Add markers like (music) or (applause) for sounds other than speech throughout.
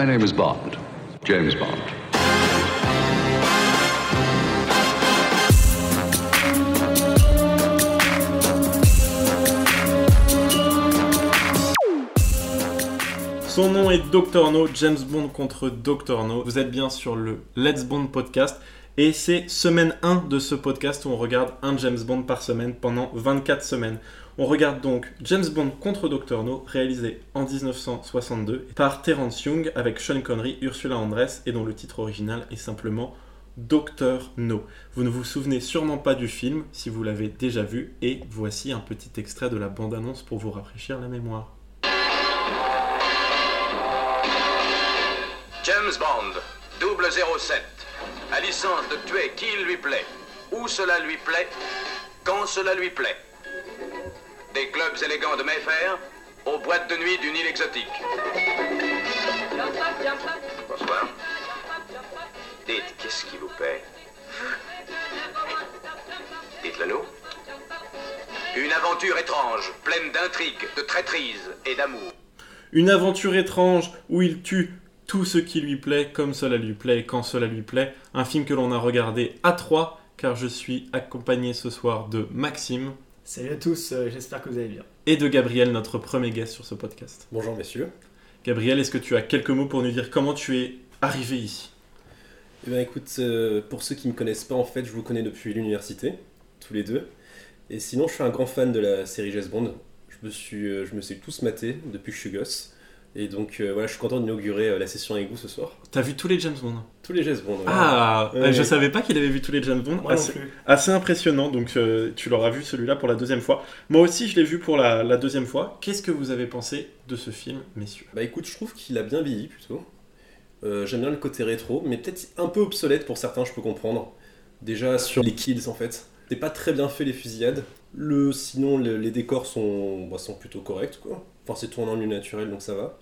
My name is Bond, James Bond. Son nom est Dr No, James Bond contre Dr No. Vous êtes bien sur le Let's Bond podcast et c'est semaine 1 de ce podcast où on regarde un James Bond par semaine pendant 24 semaines. On regarde donc James Bond contre Dr No, réalisé en 1962 par Terence Young avec Sean Connery, Ursula Andress et dont le titre original est simplement Dr No. Vous ne vous souvenez sûrement pas du film si vous l'avez déjà vu et voici un petit extrait de la bande-annonce pour vous rafraîchir la mémoire. James Bond, double 07, a licence de tuer qui lui plaît, où cela lui plaît, quand cela lui plaît. Des clubs élégants de Mayfair aux boîtes de nuit d'une île exotique. Bonsoir. Dites, qu'est-ce qui vous plaît Dites-le nous. Une aventure étrange, pleine d'intrigues, de traîtrise et d'amour. Une aventure étrange où il tue tout ce qui lui plaît, comme cela lui plaît, quand cela lui plaît. Un film que l'on a regardé à trois, car je suis accompagné ce soir de Maxime Salut à tous, euh, j'espère que vous allez bien. et de Gabriel, notre premier guest sur ce podcast. Bonjour messieurs. Gabriel, est-ce que tu as quelques mots pour nous dire comment tu es arrivé ici? Eh bien écoute, euh, pour ceux qui ne me connaissent pas, en fait, je vous connais depuis l'université, tous les deux. Et sinon, je suis un grand fan de la série James Bond. Je me suis, euh, je me suis tous maté depuis que je suis gosse. Et donc euh, voilà, je suis content d'inaugurer euh, la session avec vous ce soir. T'as vu tous les James Bond? Tous les James Bond. ouais. Ah, Ouais, je savais pas qu'il avait vu tous les James Bond. Moi non assez, plus. assez impressionnant, donc euh, tu l'auras vu celui-là pour la deuxième fois. Moi aussi, je l'ai vu pour la, la deuxième fois. Qu'est-ce que vous avez pensé de ce film, messieurs? Bah écoute, je trouve qu'il a bien vieilli plutôt. Euh, J'aime bien le côté rétro, mais peut-être un peu obsolète pour certains, je peux comprendre. Déjà sur les kills en fait. C'est pas très bien fait les fusillades. Le, sinon, le- les décors sont, bah, sont plutôt corrects quoi. Enfin, c'est tourné en lieu naturel donc ça va.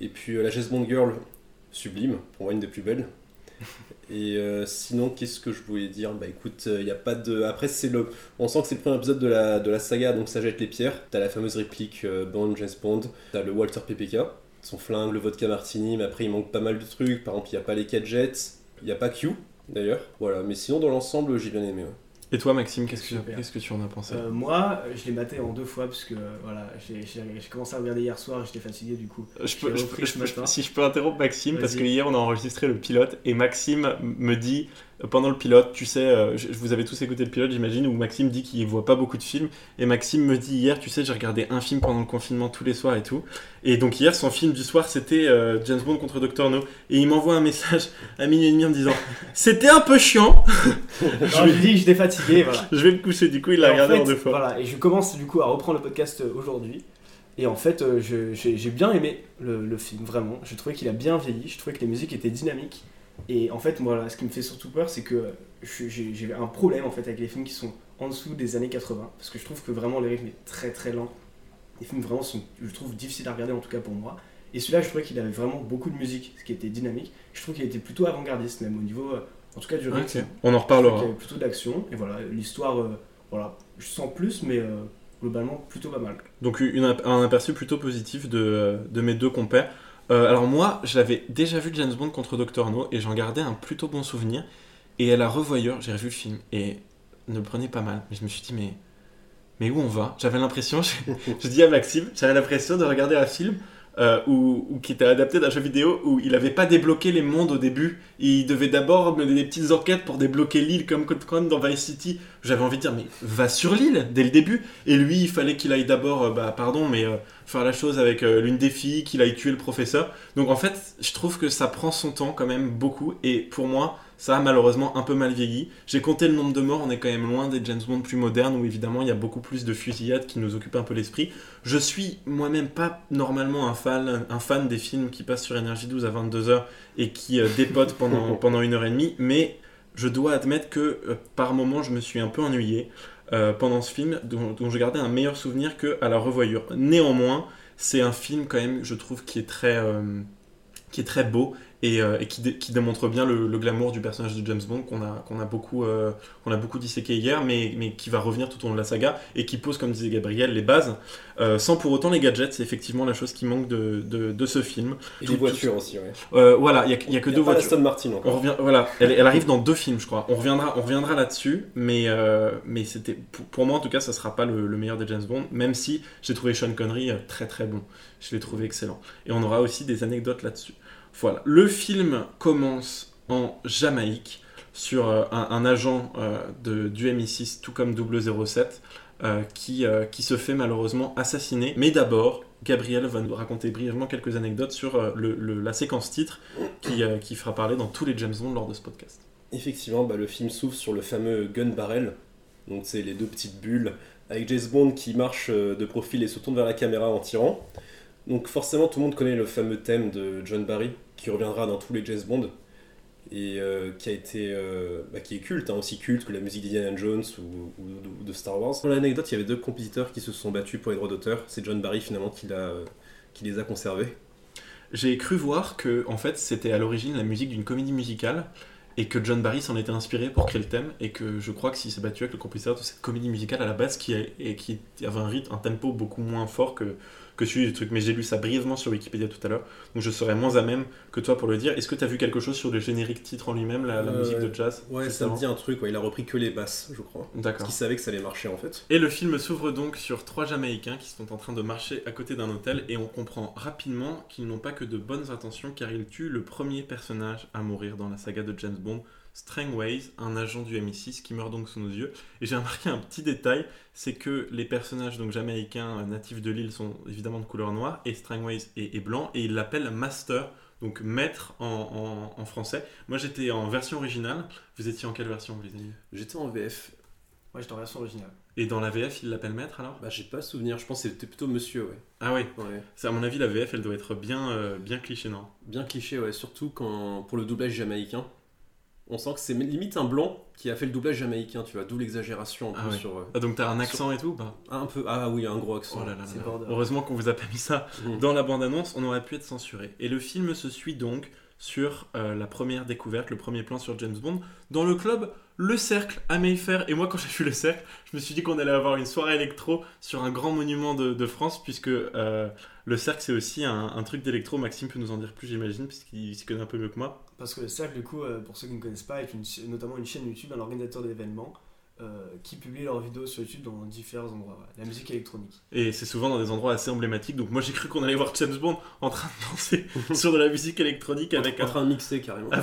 Et puis euh, la James Bond Girl, sublime, pour moi une des plus belles. Et euh, sinon, qu'est-ce que je voulais dire? Bah écoute, il y a pas de. Après, c'est le. On sent que c'est le premier épisode de la, de la saga, donc ça jette les pierres. T'as la fameuse réplique euh, Bond, James Bond. T'as le Walter PPK, son flingue, le vodka martini, mais après il manque pas mal de trucs. Par exemple, il n'y a pas les gadgets, il n'y a pas Q d'ailleurs. Voilà, mais sinon, dans l'ensemble, j'ai bien aimé. Et toi, Maxime, qu'est-ce que, Super. qu'est-ce que tu en as pensé Euh, moi, je l'ai maté en deux fois parce que voilà, j'ai j'ai- j'ai commencé à regarder hier soir et j'étais fatigué du coup. Je peux- je je si je peux interrompre Maxime, parce que hier on a enregistré le pilote et Maxime me dit pendant le pilote, tu sais, euh, je- vous avez tous écouté le pilote, j'imagine, où Maxime dit qu'il voit pas beaucoup de films. Et Maxime me dit hier, tu sais, j'ai regardé un film pendant le confinement tous les soirs et tout. Et donc hier, son film du soir, c'était euh, James Bond contre Dr. No. Et il m'envoie un message à minuit et demi en me disant (laughs) C'était un peu chiant, (laughs) je lui dis j'étais fatigué, voilà. je vais me coucher. Du coup, il l'a en regardé en, deux fois. Voilà, et je commence du coup à reprendre le podcast euh, aujourd'hui. Et en fait, euh, j'ai bien aimé le, le film, vraiment. Je trouvais qu'il a bien vieilli, je trouvais que les musiques étaient dynamiques. Et en fait, moi, là, ce qui me fait surtout peur, c'est que j'ai un problème en fait avec les films qui sont en dessous des années 80. Parce que je trouve que vraiment le rythme est très très lent. Les films vraiment sont, je trouve, difficiles à regarder en tout cas pour moi. Et celui-là, je trouvais qu'il avait vraiment beaucoup de musique, ce qui était dynamique. Je trouve qu'il était plutôt avant-gardiste, même au niveau, euh, en tout cas, du rythme. On en reparlera. qu'il y avait plutôt d'action. Et voilà, l'histoire, euh, voilà, je sens plus, mais euh, globalement plutôt pas mal. Donc une, un aperçu plutôt positif de, de mes deux compères. Euh, alors moi, j'avais déjà vu James Bond contre Dr. No et j'en gardais un plutôt bon souvenir. Et à la revoyeur, j'ai revu le film et ne le prenait pas mal. Mais je me suis dit, mais, mais où on va? J'avais l'impression, (laughs) je, je dis à Maxime, j'avais l'impression de regarder un film euh, où- qui était adapté d'un jeu vidéo où il n'avait pas débloqué les mondes au début. Il devait d'abord mener des petites enquêtes pour débloquer l'île comme, comme dans Vice City. J'avais envie de dire, mais va sur l'île dès le début. Et lui, il fallait qu'il aille d'abord, euh, bah pardon, mais euh, faire la chose avec l'une des filles, qu'il aille tuer le professeur. Donc en fait, je trouve que ça prend son temps quand même beaucoup. Et pour moi, ça a malheureusement un peu mal vieilli. J'ai compté le nombre de morts, on est quand même loin des James Bond plus modernes où évidemment il y a beaucoup plus de fusillades qui nous occupent un peu l'esprit. Je suis moi-même pas normalement un fan, un fan des films qui passent sur Énergie 12 à 22h et qui euh, dépotent pendant, (laughs) pendant une heure et demie, mais je dois admettre que euh, par moments je me suis un peu ennuyé euh, pendant ce film dont, dont je gardais un meilleur souvenir que à la revoyure. Néanmoins, c'est un film quand même, je trouve, qui est très, qui est très beau et, euh, et qui, dé- qui démontre bien le, le glamour du personnage de James Bond qu'on a, qu'on a, beaucoup, euh, qu'on a beaucoup disséqué hier, mais, mais qui va revenir tout au long de la saga et qui pose, comme disait Gabriel, les bases, euh, sans pour autant les gadgets. C'est effectivement la chose qui manque de, de, de ce film. Et Tout- les voitures aussi, ouais. Voilà, il n'y a, que Il y a deux pas voitures. l'Aston Martin On encore. revient, voilà, elle, elle arrive dans deux films, je crois. On reviendra, on reviendra là-dessus, mais, mais c'était pour, pour moi en tout cas, ça sera pas le, le meilleur des James Bond, même si j'ai trouvé Sean Connery très très bon. Je l'ai trouvé excellent. Et on aura aussi des anecdotes là-dessus. Voilà, le film commence en Jamaïque sur euh, un, agent euh, de, du MI6, tout comme 007, euh, qui, qui se fait malheureusement assassiner. Mais d'abord, Gabriel va nous raconter brièvement quelques anecdotes sur le- la séquence titre qui, qui fera parler dans tous les James Bond lors de ce podcast. Effectivement, bah, le film s'ouvre sur le fameux gun barrel. Donc c'est les deux petites bulles avec James Bond qui marche de profil et se tourne vers la caméra en tirant. Donc forcément tout le monde connaît le fameux thème de John Barry qui reviendra dans tous les James Bond et euh, qui a été euh, bah, qui est culte, hein, aussi culte que la musique d'Indiana Jones ou, de Star Wars. Pour l'anecdote, il y avait deux compositeurs qui se sont battus pour les droits d'auteur. C'est John Barry finalement euh, qui les a conservés. J'ai cru voir que en fait c'était à l'origine la musique d'une comédie musicale et que John Barry s'en était inspiré pour créer le thème et que je crois que s'est battu avec le compositeur de cette comédie musicale à la base qui avait un rythme, un tempo beaucoup moins fort que, que celui du truc. Mais j'ai lu ça brièvement sur Wikipédia tout à l'heure, donc je serais moins à même que toi pour le dire. Est-ce que tu as vu quelque chose sur le générique titre en lui-même, la, la Euh, musique de jazz Ouais, ça me dit un truc, ouais, il a repris que les basses, je crois. Parce D'accord. qu'il savait que ça allait marcher en fait. Et le film s'ouvre donc sur trois Jamaïcains qui sont en train de marcher à côté d'un hôtel et on comprend rapidement qu'ils n'ont pas que de bonnes intentions car ils tuent le premier personnage à mourir dans la saga de James Bond, Strangways, un agent du MI6 qui meurt donc sous nos yeux. Et j'ai remarqué un petit détail, c'est que les personnages donc jamaïcains natifs de l'île sont évidemment de couleur noire et Strangways est, est blanc et ils l'appellent Master. Donc maître en, en- en français. Moi j'étais en version originale. Vous étiez en quelle version les amis? J'étais en VF. Moi, j'étais en version originale. Et dans la VF, ils l'appellent maître alors? Bah, j'ai pas souvenir, je pense que c'était plutôt monsieur, ouais. Ah oui, ouais. C'est à mon avis la VF elle doit être bien euh, bien cliché non? Bien cliché, ouais, surtout quand pour le doublage jamaïcain. On sent que c'est limite un blanc qui a fait le doublage jamaïcain, tu vois, d'où l'exagération un Ah peu ouais. sur. euh, ah, donc t'as un accent et tout ou pas un peu, ah oui, un gros accent. Oh là là. Heureusement qu'on vous a pas mis ça (laughs) Mhm. dans la bande annonce, on aurait pu être censuré. Et le film se suit donc sur euh, la première découverte, le premier plan sur James Bond dans le club Le Cercle à Mayfair. Et moi quand j'ai vu Le Cercle, je me suis dit qu'on allait avoir une soirée électro sur un grand monument de, de France puisque euh, Le Cercle c'est aussi un, un truc d'électro. Maxime peut nous en dire plus j'imagine puisqu'il s'y connaît un peu mieux que moi. Parce que le cercle, du coup, euh, pour ceux qui ne connaissent pas, est une, notamment une chaîne YouTube, un organisateur d'événements euh, qui publie leurs vidéos sur YouTube dans différents endroits. ouais. La musique électronique. Et c'est souvent dans des endroits assez emblématiques. Donc moi j'ai cru qu'on allait voir James Bond en train de danser (laughs) sur de la musique électronique avec en un... train de mixer carrément. (laughs)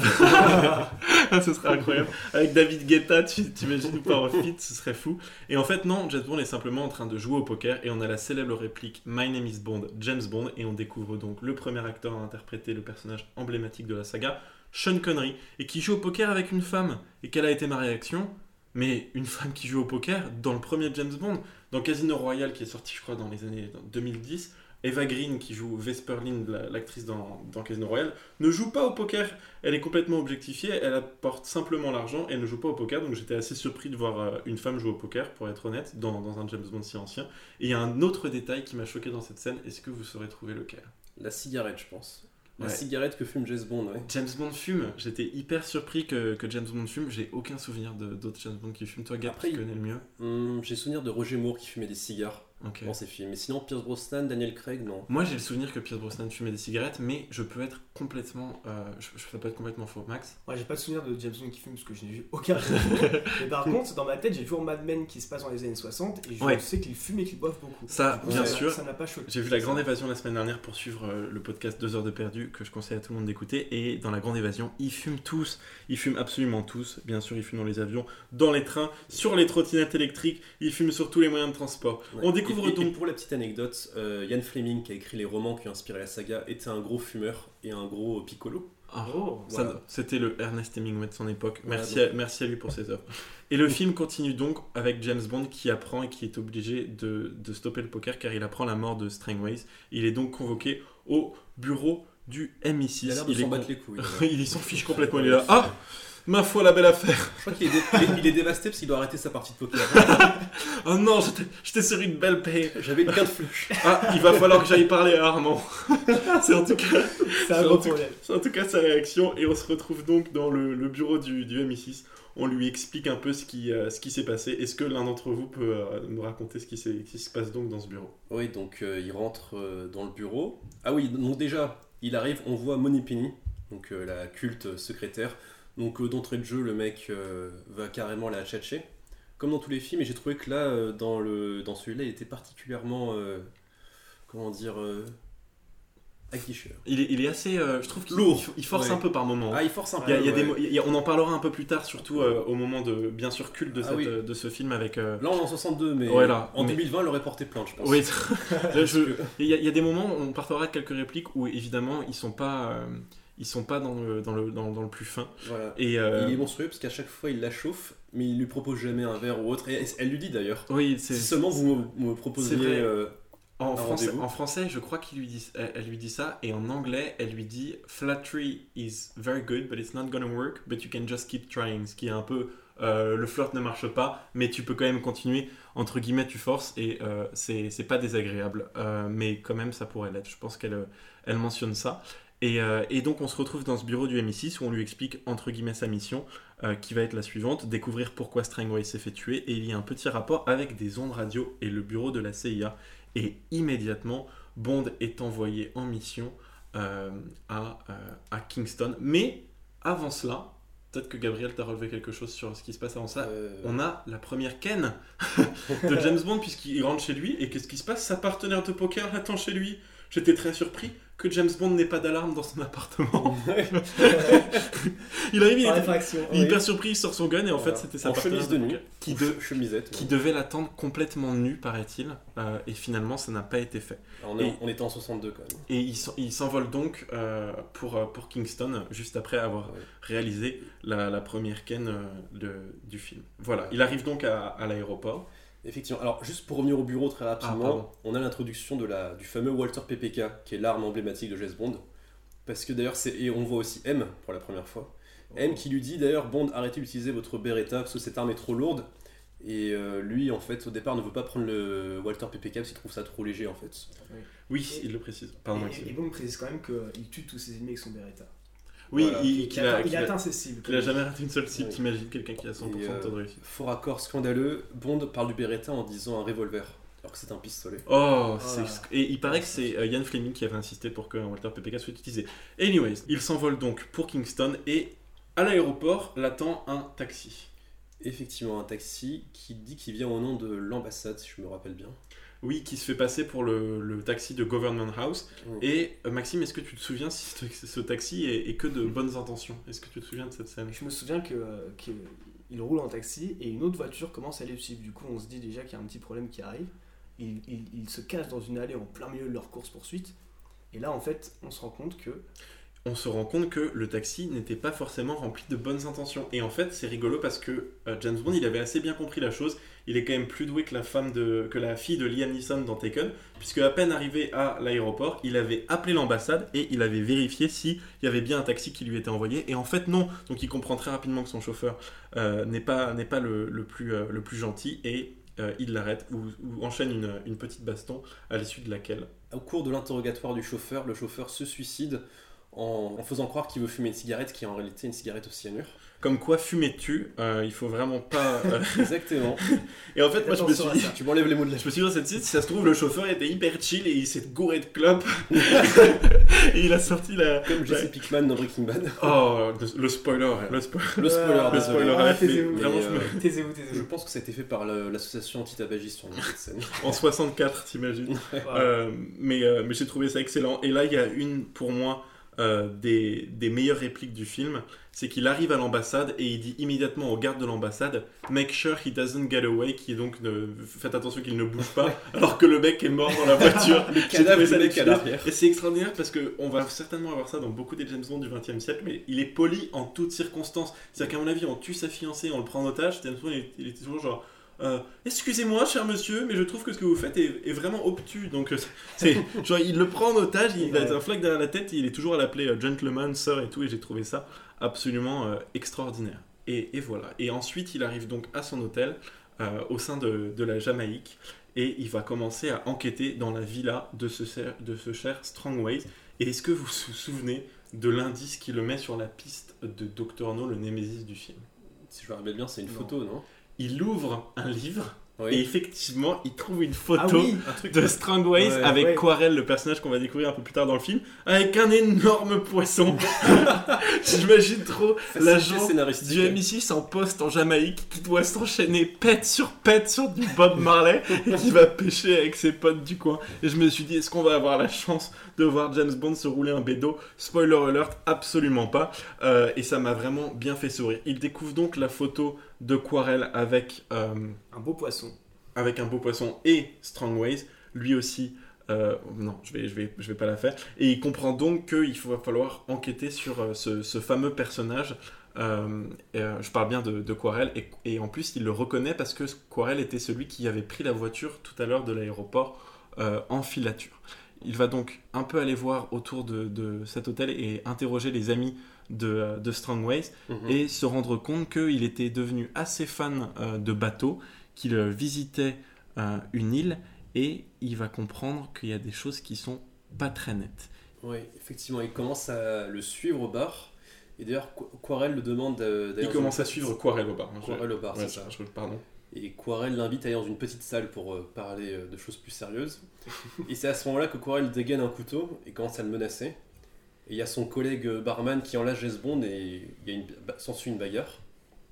Ah, ce serait incroyable. Avec David Guetta, tu t'imagines ou pas en fit, ce serait fou. Et en fait non, James Bond est simplement en train de jouer au poker et on a la célèbre réplique My name is Bond, James Bond et on découvre donc le premier acteur à interpréter le personnage emblématique de la saga, Sean Connery, et qui joue au poker avec une femme. Et quelle a été ma réaction mais une femme qui joue au poker dans le premier James Bond, dans Casino Royale qui est sorti je crois dans les années 2010, Eva Green qui joue Vesper Lynd, la- l'actrice dans, Casino Royale, ne joue pas au poker. Elle est complètement objectifiée, elle apporte simplement l'argent, elle ne joue pas au poker, donc j'étais assez surpris de voir euh, une femme jouer au poker, pour être honnête, dans, dans un James Bond si ancien. Et il y a un autre détail qui m'a choqué dans cette scène, est-ce que vous saurez trouver lequel? La cigarette, je pense. La Ouais. cigarette que fume James Bond, ouais. James Bond fume, j'étais hyper surpris que, que James Bond fume, j'ai aucun souvenir de- d'autres James Bond qui fument. Toi, Gap, Après, tu il- connais le mieux Hum, j'ai souvenir de Roger Moore qui fumait des cigares Ok. dans ses films. Mais sinon, Pierce Brosnan, Daniel Craig, non. Moi, j'ai le souvenir que Pierce Brosnan fumait des cigarettes, mais je peux être complètement. euh, je, je peux pas être complètement faux. Max Moi, j'ai pas de souvenir de James Bond qui fume parce que je n'ai vu aucun. (laughs) Mais par contre, dans ma tête, j'ai toujours Mad Men qui se passe dans les années 60 et je Ouais. sais qu'il fume et qu'il boive beaucoup. Ça, coup, bien ça- sûr. Ça n'a pas choqué. J'ai vu La Grande Évasion la semaine dernière pour suivre euh, le podcast 2 heures de perdu que je conseille à tout le monde d'écouter. Et dans La Grande Évasion, ils fument tous. Ils fument absolument tous. Bien sûr, ils fument dans les avions, dans les trains, sur les trottinettes électriques. Ils fument sur tous les moyens de transport. Ouais. On découvre Et- et- donc. Pour la petite anecdote, euh, Ian Fleming, qui a écrit les romans qui ont inspiré la saga, était un gros fumeur et un gros piccolo. Ah, Oh, ça-. C'était le Ernest Hemingway de son époque. Voilà, Merci, à, merci à lui pour ses œuvres. Et le (laughs) film continue donc avec James Bond qui apprend et qui est obligé de, de stopper le poker car il apprend la mort de Strangways. Il est donc convoqué au bureau du MI6. Il a l'air de est les couilles. (laughs) il s'en fiche (laughs) complètement. Il est là. Ah Ma foi, la belle affaire. Je crois qu'il est, dé- il est- il est dévasté parce qu'il doit arrêter sa partie de poker. (laughs) Oh non, j'étais- j'étais sur une belle paye. J'avais une quinte flush. Ah, il va falloir que j'aille parler à Armand. (laughs) C'est en tout cas, C'est un C'est gros en tout- problème. c'est en tout cas sa réaction. Et on se retrouve donc dans le, le bureau du, du MI6. On lui explique un peu ce qui, euh, ce qui s'est passé. Est-ce que l'un d'entre vous peut euh, nous raconter ce qui, s'est- qui se passe donc dans ce bureau? Oui, donc euh, il rentre euh, dans le bureau. Ah oui, donc déjà, il arrive, on voit Money Penny, donc euh, la culte secrétaire. Donc euh, d'entrée de jeu, le mec euh, va carrément la tchatcher, comme dans tous les films. Et j'ai trouvé que là, euh, dans, le, dans celui-là, il était particulièrement, comment dire, il est, il est assez. euh, je trouve qu'il Lourd. il force Ouais. un peu par moment. Ah, il force un Il y a- peu. il y a des ouais. il y a- on en parlera un peu plus tard, surtout euh, au moment de, bien sûr, culte de, Ah cette, oui. de ce film avec. euh, Là, on est en 62, mais Ouais, là, en mais- 2020, il aurait porté plainte, je pense. Oui, (laughs) Là, je- il y, a- des moments où on partira de quelques répliques où évidemment ils sont pas, ils sont pas dans le, dans le, dans, dans le plus fin. Voilà. Et euh, Il est monstrueux parce qu'à chaque fois, il la chauffe, mais il lui propose jamais un verre ou autre. Et elle lui dit d'ailleurs. oui, c'est Si seulement vous me, euh, en français, en français, je crois qu'il lui dit, elle, elle lui dit ça, et en anglais, elle lui dit flattery is very good, but it's not gonna work, but you can just keep trying, ce qui est un peu euh, le flirt ne marche pas, mais tu peux quand même continuer. Entre guillemets, tu forces et euh, c'est pas désagréable, euh, mais quand même ça pourrait l'être. Je pense qu'elle elle mentionne ça. Et, euh, et donc on se retrouve dans ce bureau du MI6 où on lui explique entre guillemets sa mission euh, qui va être la suivante, découvrir pourquoi Strangway s'est fait tuer et il y a un petit rapport avec des ondes radio et le bureau de la CIA et immédiatement Bond est envoyé en mission euh, à, à Kingston. Mais avant cela, peut-être que Gabriel t'a relevé quelque chose sur ce qui se passe avant ça. On a la première ken (laughs) de James Bond puisqu'il rentre chez lui et qu'est-ce qui se passe? Sa partenaire de poker l'attend chez lui. J'étais très surpris que James Bond n'ait pas d'alarme dans son appartement. (laughs) (laughs) il arrive, il était est hyper surpris, il sort son gun et en Voilà. fait c'était sa En chemise de nuit. poker qui, de- chemisette. qui devait l'attendre complètement nu, paraît-il. Euh, et finalement ça n'a pas été fait. On, est- Et- on était en 62 quand même. Et il s'en- il s'envole donc euh, pour, euh, pour Kingston, juste après avoir Ouais. réalisé la, la première ken euh, de- du film. Voilà, il arrive donc à, à l'aéroport. Effectivement. Alors, juste pour revenir au bureau très Ah, rapidement, on a l'introduction de la, du fameux Walter PPK, qui est l'arme emblématique de James Bond. Parce que d'ailleurs, c'est et on voit aussi M pour la première fois. M qui lui dit d'ailleurs Bond, arrêtez d'utiliser votre Beretta parce que cette arme est trop lourde. Et euh, lui, en fait, au départ, ne veut pas prendre le Walter PPK parce qu'il trouve ça trop léger en fait. Oui, il le précise. Pardon, Et, et Bond précise quand même qu'il tue tous ses ennemis avec son Beretta. Oui, Voilà. il, Il, a, atteint, il qu'il a- atteint ses cibles. qu'il a jamais raté une seule cible. Ouais. T'imagines quelqu'un qui a 100% Et, de euh, taux de réussite. Fort accord scandaleux, Bond parle du Beretta en disant un revolver, alors que c'est un pistolet. Oh, Voilà. et il paraît que c'est euh, Ian Fleming qui avait insisté pour qu'un Walter PPK soit utilisé. Anyways, il s'envole donc pour Kingston et à l'aéroport l'attend un taxi. Effectivement, un taxi qui dit qu'il vient au nom de l'ambassade, si je me rappelle bien. Oui, qui se fait passer pour le, le taxi de Government House. Oui. Et euh, Maxime, est-ce que tu te souviens si ce, ce taxi est, est que de bonnes intentions? Est-ce que tu te souviens de cette scène? Je me souviens que, euh, que il roule en taxi et une autre voiture commence à les suivre. Du coup, on se dit déjà qu'il y a un petit problème qui arrive. Il, il, il se cache dans une allée en plein milieu de leur course poursuite. Et là, en fait, on se rend compte que on se rend compte que le taxi n'était pas forcément rempli de bonnes intentions. Et en fait, c'est rigolo parce que euh, James Bond, il avait assez bien compris la chose. Il est quand même plus doué que la femme de, que la fille de Liam Neeson dans Taken, puisque à peine arrivé à l'aéroport, il avait appelé l'ambassade et il avait vérifié s'il y avait bien un taxi qui lui était envoyé. Et en fait, non. Donc, il comprend très rapidement que son chauffeur euh, n'est pas, n'est pas le, le plus, euh, le plus gentil et il l'arrête ou, ou enchaîne une, une petite baston à l'issue de laquelle Au cours de l'interrogatoire du chauffeur, le chauffeur se suicide en, en faisant croire qu'il veut fumer une cigarette qui est en réalité une cigarette au cyanure. Comme quoi, fumer tue, euh, il faut vraiment pas. euh, (laughs) Exactement. (laughs) Et en fait, moi, je me suis à dit, ça. tu m'enlèves les mots de la je me suis dit dans cette scène, si ça se trouve, le chauffeur était hyper chill et il s'est gouré de clopes. (laughs) et il a sorti la. Comme Jesse Ouais. Pickman dans Breaking Bad. Oh, le, le spoiler, le spoiler. Le spoiler, Ah, le désolé. spoiler, ah, taisez-vous. vraiment, Mais, je me- Taisez-vous, Je taisez-vous. pense que ça a été fait par le- l'association anti-tabagiste sur cette scène. En 64, t'imagines. Voilà. Euh, mais euh, mais j'ai trouvé ça excellent. Et là, il y a une, pour moi, euh, des, des meilleures répliques du film. C'est qu'il arrive à l'ambassade et il dit immédiatement au garde de l'ambassade Make sure he doesn't get away, qui est donc ne, faites attention qu'il ne bouge pas, alors que le mec est mort dans la voiture. (laughs) Le cadavre ça mec. Et c'est extraordinaire parce que on va certainement avoir ça dans beaucoup des James Bond du XXe siècle, mais il est poli en toutes circonstances. C'est-à-dire qu'à mon avis, on tue sa fiancée, on le prend en otage. James Bond, il, il est toujours genre euh, Excusez-moi, cher monsieur, mais je trouve que ce que vous faites est, est vraiment obtus. Donc, euh, c'est (laughs) genre, il le prend en otage, il a un flag derrière la tête, il est toujours à l'appeler euh, gentleman, sir et tout, et j'ai trouvé ça absolument euh, extraordinaire. Et, et voilà. Et ensuite, il arrive donc à son hôtel euh, au sein de, de la Jamaïque et il va commencer à enquêter dans la villa de ce, cer- de ce cher Strongways. Et est-ce que vous vous souvenez de l'indice qui le met sur la piste de Dr. No, le némésis du film? Si je me rappelle bien, c'est une Non. photo, non? Il ouvre un livre et effectivement, il trouve une Ah photo oui Un truc. de Strongways Ouais, avec ouais. Quarel, le personnage qu'on va découvrir un peu plus tard dans le film, avec un énorme poisson. (laughs) J'imagine trop l'agent du MI6 en poste en Jamaïque qui doit s'enchaîner pète sur pète sur du Bob Marley et qui va pêcher avec ses potes du coin. Et je me suis dit, est-ce qu'on va avoir la chance de voir James Bond se rouler un bédo? Spoiler alert, absolument pas. Euh, et ça m'a vraiment bien fait sourire. Il découvre donc la photo de Quarel avec, euh, Un beau poisson. avec un beau poisson et Strongways, lui aussi. euh, non, je vais, je, vais, je vais pas la faire. Et il comprend donc qu'il va falloir enquêter sur euh, ce, ce fameux personnage. Euh, et, je parle bien de, de Quarel. Et, et en plus, il le reconnaît parce que Quarel était celui qui avait pris la voiture tout à l'heure de l'aéroport en filature. Il va donc un peu aller voir autour de, de cet hôtel et interroger les amis de, euh, de Strongways Mhm. et se rendre compte qu'il était devenu assez fan euh, de bateaux, qu'il euh, visitait euh, une île et il va comprendre qu'il y a des choses qui sont pas très nettes. Oui, effectivement, il commence à le suivre au bar. Et d'ailleurs, Qu- Quarel le demande d'aller Il commence à suivre Quarel au bar. hein, je- Quarel au bar, ouais, c'est ça. je- pardon. Et Quarel l'invite à aller dans une petite salle pour euh, parler de choses plus sérieuses. (laughs) et c'est à ce moment-là que Quarel dégaine un couteau et commence à le menacer. Et il y a son collègue euh, barman qui enlève James Bond et il y a une, bah, s'ensuit une bagarre.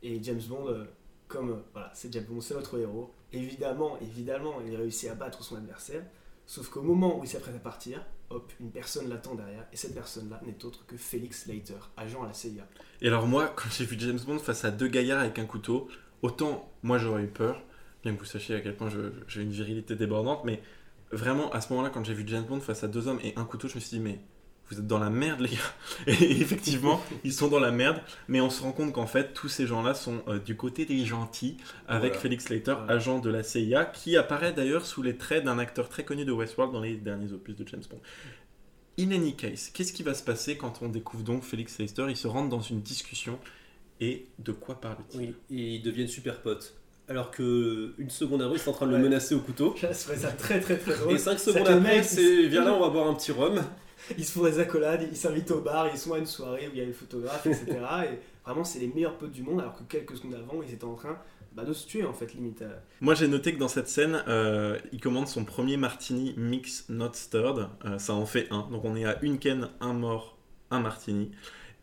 Et James Bond, euh, comme euh, voilà, c'est James Bond, c'est notre héros. Évidemment, évidemment, il réussit à battre son adversaire. Sauf qu'au moment où il s'apprête à partir, hop, une personne l'attend derrière. Et cette personne-là n'est autre que Félix Leiter, agent à la CIA. Et alors moi, quand j'ai vu James Bond face à deux gaillards avec un couteau, autant moi j'aurais eu peur, bien que vous sachiez à quel point je- j'ai une virilité débordante, mais vraiment à ce moment-là, quand j'ai vu James Bond face à deux hommes et un couteau, je me suis dit mais vous êtes dans la merde les gars. (laughs) Et effectivement, ils sont dans la merde, mais on se rend compte qu'en fait tous ces gens-là sont euh, du côté des gentils, avec Voilà. Félix Leiter, Voilà. agent de la CIA, qui apparaît d'ailleurs sous les traits d'un acteur très connu de Westworld dans les derniers opus de James Bond. In any case, qu'est-ce qui va se passer quand on découvre donc Félix Leiter? Ils se rendent dans une discussion et de quoi parle-t-il? Oui, et ils deviennent super potes. Alors que une seconde après, ils sont en train de Ouais. le menacer au couteau. (laughs) Je trouvais ça très très très drôle. Et 5 C'est secondes après, c'est viens là, on va boire un petit rhum. (laughs) Ils se font des accolades, ils s'invitent au bar, ils sont à une soirée où il y a une photographe, etc. (laughs) et vraiment, c'est les meilleurs potes du monde, alors que quelques secondes avant, ils étaient en train bah, de se tuer, en fait, limite. Moi j'ai noté que dans cette scène, euh, il commande son premier martini mix not stirred. Euh, ça en fait un. Donc on est à une ken, un mort, un martini.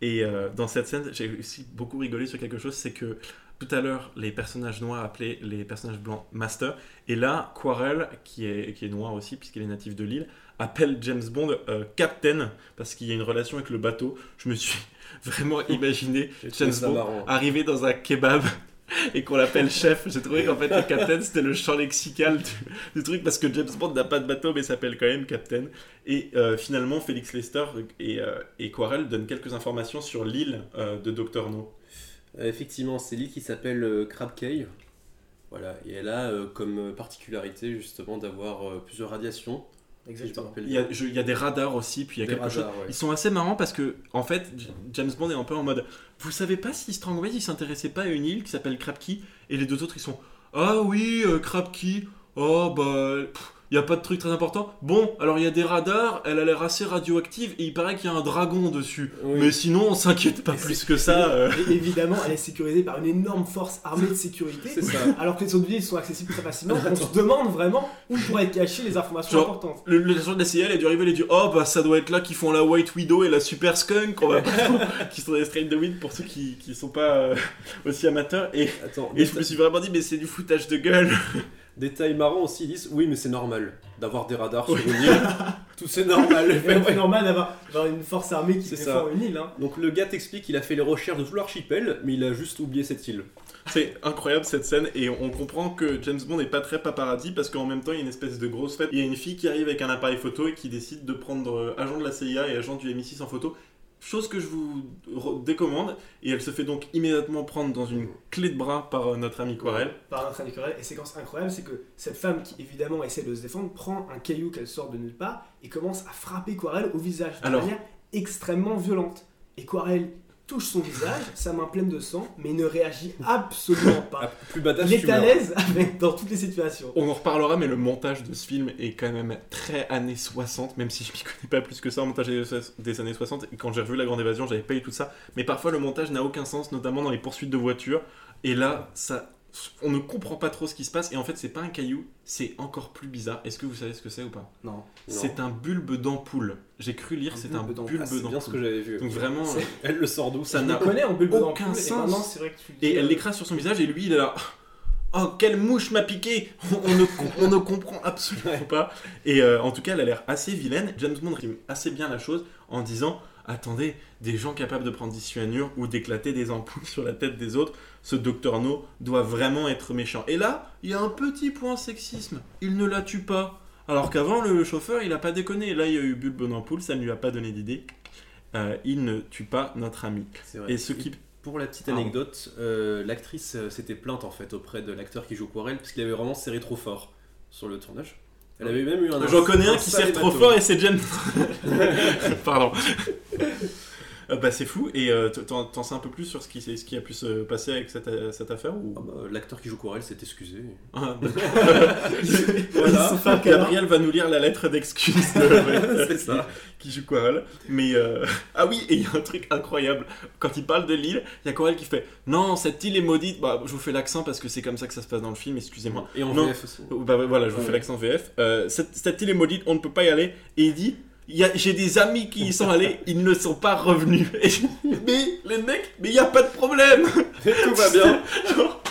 Et euh, dans cette scène, j'ai aussi beaucoup rigolé sur quelque chose, c'est que tout à l'heure, les personnages noirs appelaient les personnages blancs Master. Et là, Quarel, qui est, qui est noir aussi, puisqu'il est natif de l'île, appelle James Bond euh, Captain, parce qu'il y a une relation avec le bateau. Je me suis (laughs) vraiment imaginé (laughs) James Bond marrant. arriver dans un kebab (laughs) et qu'on l'appelle chef. J'ai trouvé qu'en fait le captain c'était le champ lexical du, du truc parce que James Bond n'a pas de bateau mais s'appelle quand même captain. Et euh, finalement Félix Lester et, euh, et Quarel donnent quelques informations sur l'île euh, de Dr No. Effectivement, c'est l'île qui s'appelle Crab Cave. Voilà, et elle a comme particularité justement d'avoir plusieurs radiations. Exactement. Il y, a, bien. je- il y a des radars aussi puis il y a Des quelque chose. ouais. Ils sont assez marrants parce que en fait James Bond est un peu en mode vous savez pas si Strangways il s'intéressait pas à une île qui s'appelle Krabkey et les deux autres ils sont ah oui euh, oh bah il y a pas de truc très important bon alors il y a des radars elle a l'air assez radioactive et il paraît qu'il y a un dragon dessus Oui. mais sinon on s'inquiète pas Et plus que ça euh. Et évidemment, elle est sécurisée par une énorme force armée de sécurité. C'est ça. Alors que les autres villes sont accessibles très facilement, (laughs) on se demande vraiment où pourraient être cachées les informations Genre- importantes. le, le de la CIA, il a dû arriver, il a dit Oh, bah ça doit être là qu'ils font la White Widow et la Super Skunk, on va (laughs) qui sont des Straight the Wind pour ceux qui, qui sont pas euh, aussi amateurs. Et, Attends, et je me suis vraiment dit Mais c'est du foutage de gueule. Détail marrant aussi, ils disent oui, mais c'est normal d'avoir des radars sur une île. (laughs) Tout c'est normal. Et c'est normal d'avoir une force armée qui défend une île. Hein. Donc le gars t'explique qu'il a fait les recherches de tout l'archipel, mais il a juste oublié cette île. C'est incroyable cette scène et on comprend que James Bond n'est pas très paparazzi parce qu'en même temps il y a une espèce de grosse fête. Il y a une fille qui arrive avec un appareil photo et qui décide de prendre euh, agent de la CIA et agent du MI6 en photo. Chose que je vous décommande. Et elle se fait donc immédiatement prendre dans une clé de bras par euh, notre ami Quarel. par notre ami Corel. Et séquence incroyable, c'est que cette femme qui évidemment essaie de se défendre prend un caillou qu'elle sort de nulle part et commence à frapper Quarel au visage de Alors- manière extrêmement violente. Et Quarel touche son visage, sa main pleine de sang, mais ne réagit absolument Ah, pas. plus badass Il est à l'aise dans toutes les situations. On en reparlera, mais le montage de ce film est quand même très années 60, même si je m'y connais pas plus que ça en montage des des années 60. Et quand j'ai revu La Grande Évasion, j'avais pas eu tout ça. Mais parfois, le montage n'a aucun sens, notamment dans les poursuites de voitures. Et là, ça, on ne comprend pas trop ce qui se passe. Et en fait, c'est pas un caillou, c'est encore plus bizarre. Est-ce que vous savez ce que c'est ou pas? Non. C'est un bulbe d'ampoule. J'ai cru lire, c'est un bulbe d'ampoule. Ah, c'est bien ce que j'avais vu. Donc vraiment, C'est- Elle le sort d'où? ça n'a aucun d'ampoule, sens. Et vrai que tu Et elle euh, l'écrase sur son visage et lui il est là. Oh, quelle mouche m'a piqué on, on ne, on ne comprend absolument pas. Et euh, en tout cas, elle a l'air assez vilaine. James Bond résume assez bien la chose en disant Attendez, des gens capables de prendre des cyanures ou d'éclater des ampoules (laughs) sur la tête des autres, ce docteur No doit vraiment être méchant. Et là, il y a un petit point sexisme. Il ne la tue pas. Alors qu'avant, le chauffeur, il a pas déconné. Là, il y a eu bulbe d'ampoule, ça ne lui a pas donné d'idée. Euh, il ne tue pas notre ami. Vrai. Et ce qui Pour la petite anecdote, euh, l'actrice euh, s'était plainte en fait auprès de l'acteur qui joue Quarel parce qu'il avait vraiment serré trop fort sur le tournage. Elle avait même eu un. J'en connais un qui serre trop fort et c'est James. (laughs) Pardon. Euh, bah c'est fou et euh, t'en t'en sais un peu plus sur ce qui, ce qui a pu se passer avec cette, euh, cette affaire ou? Ah bah, L'acteur qui joue Quarel s'est excusé. Ah, (laughs) (laughs) câlin. Gabriel va nous lire la lettre d'excuse de (laughs) C'est ça. qui joue Quarel. Mais euh, ah oui, et il y a un truc incroyable. Quand il parle de l'île, il y a Quarel qui fait Non, cette île est maudite. Bah, je vous fais l'accent parce que c'est comme ça que ça se passe dans le film, excusez-moi. Et en Non. VF aussi. Bah voilà, je vous Ouais. fais l'accent VF. Euh, cette, cette île est maudite, on ne peut pas y aller. Et il dit J'ai des amis qui y sont allés, ils ne sont pas revenus. Et mais les mecs, mais il n'y a pas de problème (laughs) Tout va bien. (laughs) Genre,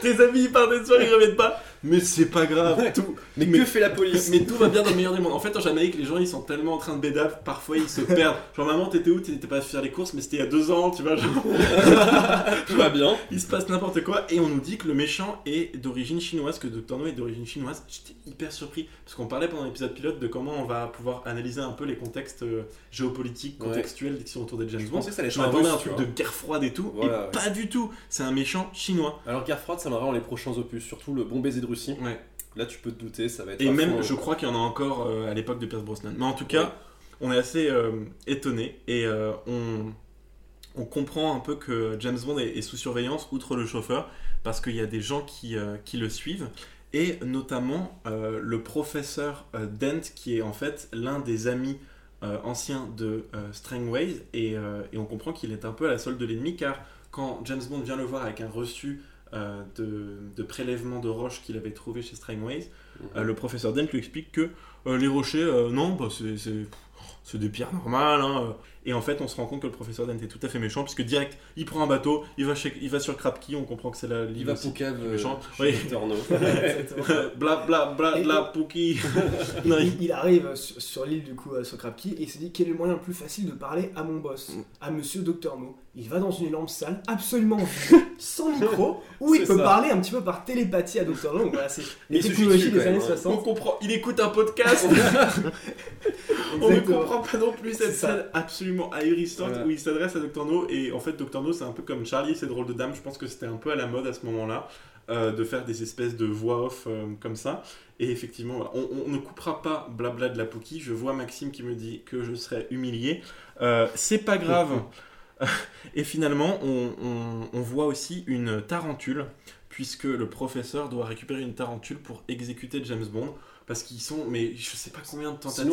Tes amis ils partent des soirs, ils reviennent pas. Mais c'est pas grave. Ouais. Tout, Mais, Mais- que fait la police mais tout va bien dans le meilleur des mondes. En fait, en Jamaïque, les gens ils sont tellement en train de bédave, parfois ils se perdent. Genre, maman, t'étais où? T'étais pas à faire les courses, mais c'était il y a deux ans, tu vois. Genre, (laughs) Tout va bien. il se passe n'importe quoi. Et on nous dit que le méchant est d'origine chinoise, que Dr. No est d'origine chinoise. J'étais hyper surpris, parce qu'on parlait pendant l'épisode pilote de comment on va pouvoir analyser un peu les contextes euh, géopolitiques, Ouais. contextuels qui sont autour des James Je Bond. pensais que ça allait Je un truc de guerre froide et tout, Voilà, et ouais. pas du tout. C'est un méchant chinois. Alors guerre froide, ça m'arrive dans les prochains opus, surtout le bon baiser de Ouais. Là, tu peux te douter, ça va être. Et même, fond, je crois qu'il y en a encore euh, à l'époque de Pierce Brosnan. Mais en tout cas, Ouais. on est assez euh, étonné et euh, on, on comprend un peu que James Bond est, est sous surveillance, outre le chauffeur, parce qu'il y a des gens qui, qui le suivent. Et notamment euh, le professeur euh, Dent, qui est en fait l'un des amis euh, anciens de Strangways. Et, et on comprend qu'il est un peu à la solde de l'ennemi, car quand James Bond vient le voir avec un reçu euh, de, de prélèvement de roches qu'il avait trouvé chez Strangways, Mhm. euh, le professeur Dent lui explique que euh, les rochers, euh, non, bah, c'est- des pierres normales. hein. Et en fait, on se rend compte que le professeur Dent est tout à fait méchant, puisque direct, il prend un bateau, il va, chez, il va sur Krapki, on comprend que c'est la Il l'île va. Poucave, méchant. Oui. Dr. No. Exactement. (laughs) bla bla Pouki. (laughs) Il, il arrive sur, sur l'île du coup euh, sur Krapki et il se dit quel est le moyen le plus facile de parler à mon boss, Mm. à Monsieur Docteur No. Il va dans une lampe sale, absolument (laughs) vide, sans micro, où il C'est peut ça. parler un petit peu par télépathie à No. Donc voilà, c'est les technologies des années quand même, hein. 60. on comprend, il écoute un podcast. (laughs) On ne comprend pas non plus cette C'est scène absolument ahurissante Voilà. où il s'adresse à Dr. No et en fait Dr. No c'est un peu comme Charlie et ses drôles de dames, je pense que c'était un peu à la mode à ce moment-là euh, de faire des espèces de voix off euh, comme ça et effectivement voilà, on, on ne coupera pas blabla de la Pookie, je vois Maxime qui me dit que je serais humilié, Euh, c'est pas grave (laughs) (laughs) et finalement on, on- on voit aussi une tarentule puisque le professeur doit récupérer une tarentule pour exécuter James Bond parce qu'ils sont mais je sais pas combien de tentatives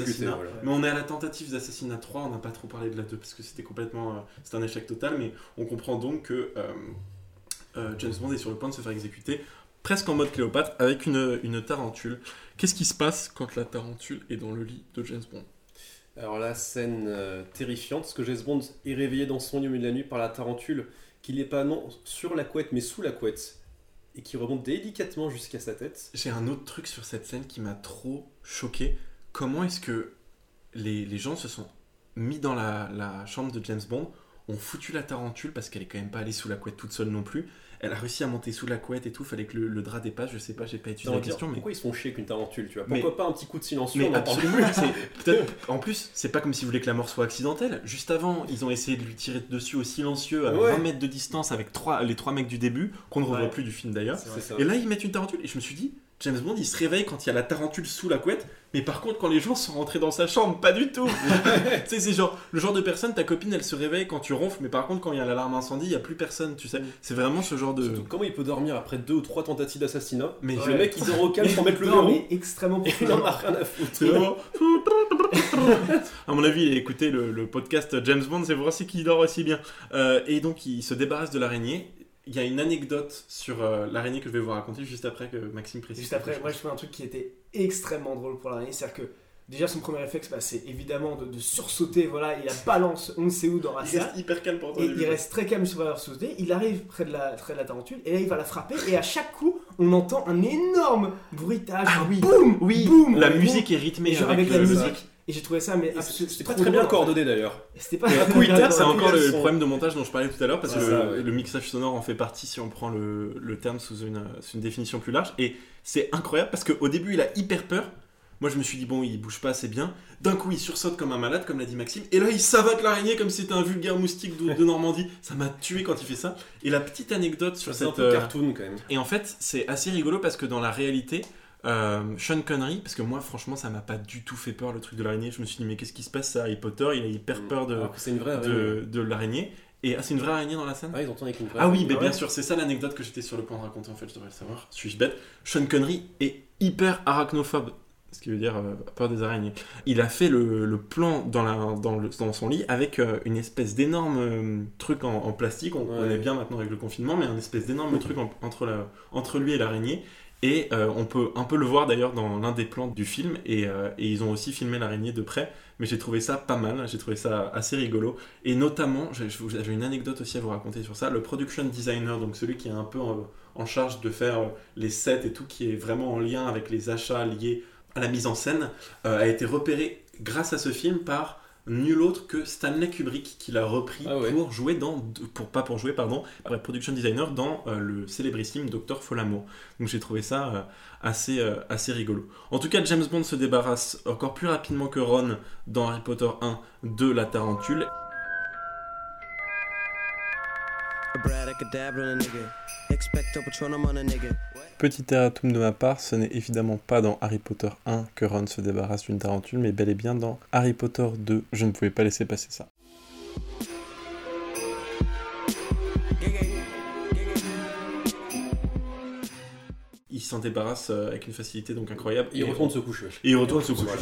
d'assassinat. Voilà. Mais on est à la tentative d'assassinat 3, on n'a pas trop parlé de la 2 parce que c'était complètement. euh, c'est un échec total, mais on comprend donc que euh, euh, James Bond est sur le point de se faire exécuter, presque en mode Cléopâtre, avec une, une tarentule. Qu'est-ce qui se passe quand la tarentule est dans le lit de James Bond? Alors la scène euh, terrifiante, parce que James Bond est réveillé dans son lit au milieu de la nuit par la tarentule, qui n'est pas non sur la couette, mais sous la couette, et qui remonte délicatement jusqu'à sa tête. J'ai un autre truc sur cette scène qui m'a trop choqué. Comment est-ce que les, les gens se sont mis dans la, la chambre de James Bond ont foutu la tarentule parce qu'elle est quand même pas allée sous la couette toute seule non plus. Elle a réussi à monter sous la couette et tout, fallait que le, le drap dépasse. Je sais pas, j'ai pas étudié la question, mais Pourquoi ils se font chier avec une tarentule, tu vois Mais- Pourquoi pas un petit coup de silencieux mais en absolument, plus c'est- peut-être- en plus, c'est pas comme s'ils voulaient que la mort soit accidentelle. Juste avant, ils ont essayé de lui tirer dessus au silencieux à Ouais. 20 mètres de distance avec trois, les trois mecs du début, qu'on ne revoit Ouais. plus du film d'ailleurs. Et là, ils mettent une tarentule, et je me suis dit, James Bond, il se réveille quand il y a la tarentule sous la couette, mais par contre, quand les gens sont rentrés dans sa chambre, pas du tout. (laughs) tu sais, c'est genre le genre de personne, ta copine, elle se réveille quand tu ronfles, mais par contre, quand il y a l'alarme incendie, il y a plus personne, tu sais. C'est vraiment ce genre de. Surtout, comment il peut dormir après deux ou trois tentatives d'assassinat Mais Le Ouais. mec il dort au calme sans mettre le Non, verrou mais extrêmement il en a profond. rien à foutre. C'est (laughs) à mon avis, il a écouté le, le podcast James Bond, c'est pour aussi qu'il dort aussi bien. Euh, et donc, il se débarrasse de l'araignée. Il y a une anecdote sur euh, l'araignée que je vais vous raconter juste après que Maxime précise. Juste après, moi je fais un truc qui était extrêmement drôle pour l'araignée, c'est-à-dire que déjà son premier réflexe, bah, c'est évidemment de, de sursauter, voilà, il la (laughs) balance on ne sait où dans la il reste hyper calme pour toi. Et il reste très calme sur la sauter, il arrive près de, la, près de la tarentule, et là il va la frapper, et à chaque coup, on entend un énorme bruitage, Ah oui. boum, Oui, boum, la boum. musique est rythmée genre avec, la musique, et j'ai trouvé ça mais C'était pas très bien coordonné d'ailleurs. C'était pas c'est encore le problème de montage dont je parlais tout à l'heure, parce que C'est le, ça, ouais. le mixage sonore en fait partie si on prend le, le terme sous une, sous une définition plus large. Et c'est incroyable parce qu'au début, il a hyper peur. Moi, je me suis dit, bon, il bouge pas assez bien. D'un coup, il sursaute comme un malade, comme l'a dit Maxime. Et là, il savate l'araignée comme si c'était un vulgaire moustique de, de Normandie. Ça m'a tué quand il fait ça. Et la petite anecdote sur C'est un cette. peu euh, cartoon quand même. et en fait, c'est assez rigolo parce que dans la réalité, euh, Sean Connery, parce que moi, franchement, ça m'a pas du tout fait peur le truc de l'araignée. Je me suis dit, mais qu'est-ce qui se passe C'est Harry Potter, il a hyper peur de, une vraie l'araignée. Et ah, c'est une vraie araignée dans la scène? Ah, ils avec une vraie Ah oui, mais bien sûr, c'est ça l'anecdote que j'étais sur le point de raconter en fait, je devrais le savoir. Suis-je bête Sean Connery est hyper arachnophobe. Ce qui veut dire euh, peur des araignées. Il a fait le, le plan dans, la, dans, le- dans son lit avec euh, une espèce d'énorme euh, truc en, en plastique. On Ouais. connaît bien maintenant avec le confinement, mais un espèce d'énorme (laughs) truc en- entre, la- entre lui et l'araignée. Et euh, on peut un peu le voir d'ailleurs dans l'un des plans du film. Et, euh, et ils ont aussi filmé l'araignée de près. Mais j'ai trouvé ça pas mal, j'ai trouvé ça assez rigolo. Et notamment, j'avais une anecdote aussi à vous raconter sur ça. Le production designer, donc celui qui est un peu en, charge de faire euh, les sets et tout, qui est vraiment en lien avec les achats liés à la mise en scène, a été repéré grâce à ce film par nul autre que Stanley Kubrick qui l'a repris Ah ouais. pour jouer dans pour pas pour jouer pardon pour être production designer dans euh, le célébrissime Docteur Folamour donc j'ai trouvé ça euh, assez euh, assez rigolo. En tout cas James Bond se débarrasse encore plus rapidement que Ron dans Harry Potter 1 de la tarentule Petit erratum de ma part, ce n'est évidemment pas dans Harry Potter 1 que Ron se débarrasse d'une tarentule, mais bel et bien dans Harry Potter 2. Je ne pouvais pas laisser passer ça. Il s'en débarrasse euh, avec une facilité donc incroyable. Il Et retourne se coucher. et il retourne se coucher.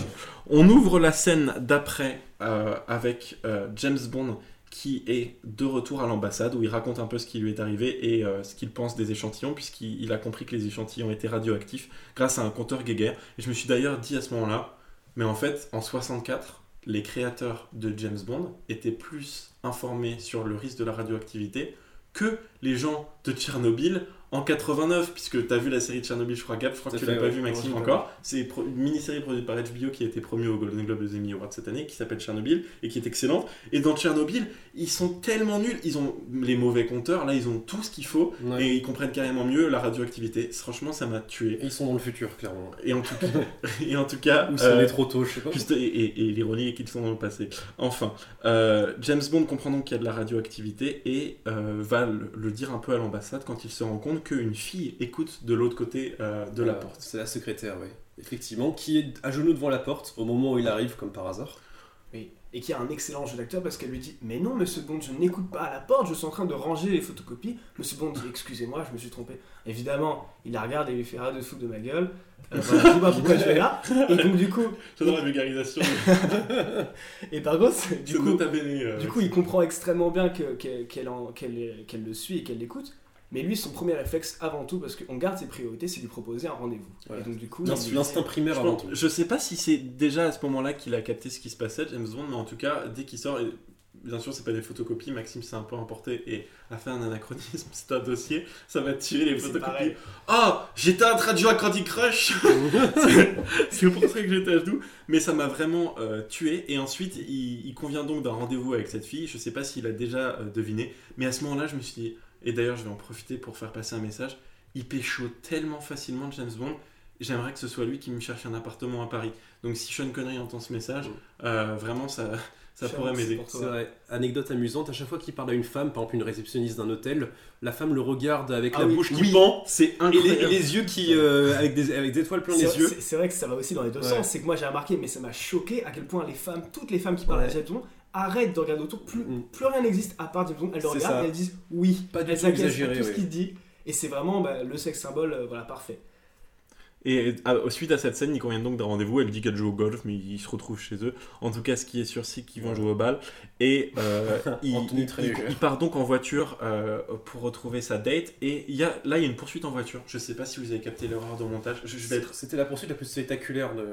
On ouvre la scène d'après euh, avec euh, James Bond qui est de retour à l'ambassade où il raconte un peu ce qui lui est arrivé et euh, ce qu'il pense des échantillons puisqu'il il a compris que les échantillons étaient radioactifs grâce à un compteur Geiger. Et je me suis d'ailleurs dit à ce moment-là, mais en fait en 64, les créateurs de James Bond étaient plus informés sur le risque de la radioactivité que les gens de Tchernobyl en 89, puisque tu as vu la série de Tchernobyl, je crois, Gab, je crois que tu l'as pas vu, Maxime, encore. C'est une mini-série produite par HBO qui a été promue au Golden Globe des Emmy Awards cette année, qui s'appelle Tchernobyl, et qui est excellente. Et dans Tchernobyl, ils sont tellement nuls, ils ont les mauvais compteurs, là, ils ont tout ce qu'il faut, Ouais. et ils comprennent carrément mieux la radioactivité. Franchement, ça m'a tué. Et ils sont dans le futur, clairement. Et en tout cas, (laughs) et en tout cas Ou ça euh, est trop tôt, je sais pas. Juste, et, et- et l'ironie est qu'ils sont dans le passé. Enfin, euh, James Bond comprend donc qu'il y a de la radioactivité et euh, va le, le dire un peu à l'ambassade quand il se rend compte qu'une fille écoute de l'autre côté euh, de la porte. C'est la secrétaire, oui. Effectivement, qui est à genoux devant la porte au moment où il arrive, comme par hasard. Oui. Et qui a un excellent jeu d'acteur parce qu'elle lui dit Mais non, monsieur Bond, je n'écoute pas à la porte, je suis en train de ranger les photocopies. Monsieur Bond dit Excusez-moi, je me suis trompé. Évidemment, il la regarde et lui fait rien de fou de ma gueule. Euh, voilà, je sais pas pourquoi je vais là. Et donc, du coup, (laughs) J'adore la vulgarisation. (laughs) et par contre, du coup, euh, du coup, il comprend extrêmement bien que- que- qu'elle en- qu'elle qu'elle le suit et qu'elle l'écoute. Mais lui, son premier réflexe avant tout, parce qu'on garde ses priorités, c'est lui proposer un rendez-vous. Voilà. Et donc, du coup, L'instinct primaire Je, avant tout. je sais pas si c'est déjà à ce moment-là qu'il a capté ce qui se passait, James Bond, mais en tout cas, dès qu'il sort, et bien sûr, c'est pas des photocopies. Maxime s'est un peu emporté et a fait un anachronisme. (laughs) C'est un dossier. Ça va tuer les photocopies. Oh, j'étais en train de jouer à Candy Crush. C'est- (laughs) c'est pour ça que j'étais à genoux. Mais ça m'a vraiment euh, tué. Et ensuite, il, il convient donc d'un rendez-vous avec cette fille. Je sais pas s'il a déjà euh, deviné. Mais à ce moment-là, je me suis dit, et d'ailleurs, je vais en profiter pour faire passer un message. Il pécho tellement facilement James Bond. J'aimerais que ce soit lui qui me cherche un appartement à Paris. Donc si Sean Connery entend ce message, euh, vraiment, ça, ça pourrait m'aider. Anecdote amusante, à chaque fois qu'il parle à une femme, par exemple une réceptionniste d'un hôtel, la femme le regarde avec Ah la oui, bouche qui Oui, pend c'est et les, incroyable. et les yeux qui euh, avec, des, avec des étoiles plein les yeux. c'est- c'est vrai que ça va aussi dans les deux Ouais. sens. C'est que moi j'ai remarqué, mais ça m'a choqué à quel point les femmes, toutes les femmes qui parlent Ouais. à James Bond, arrêtent de regarder autour. Plus, Mm. plus rien n'existe à part James Bond. Elles le regardent et elles disent oui. Pas du elles tout exagéré, tout ce oui. qu'il dit. Et c'est vraiment bah, le sexe symbole, euh, voilà, parfait. Et à- suite à cette scène, ils conviennent donc d'un rendez-vous. Elle dit qu'elle joue au golf, mais ils se retrouvent chez eux. En tout cas, ce qui est sûr, c'est qu'ils vont jouer au bal. Et euh, (laughs) il, part donc en voiture euh, pour retrouver sa date. Et il y a, là, il y a une poursuite en voiture. Je sais pas si vous avez capté l'erreur de montage. Je, je vais être C'était la poursuite la plus spectaculaire de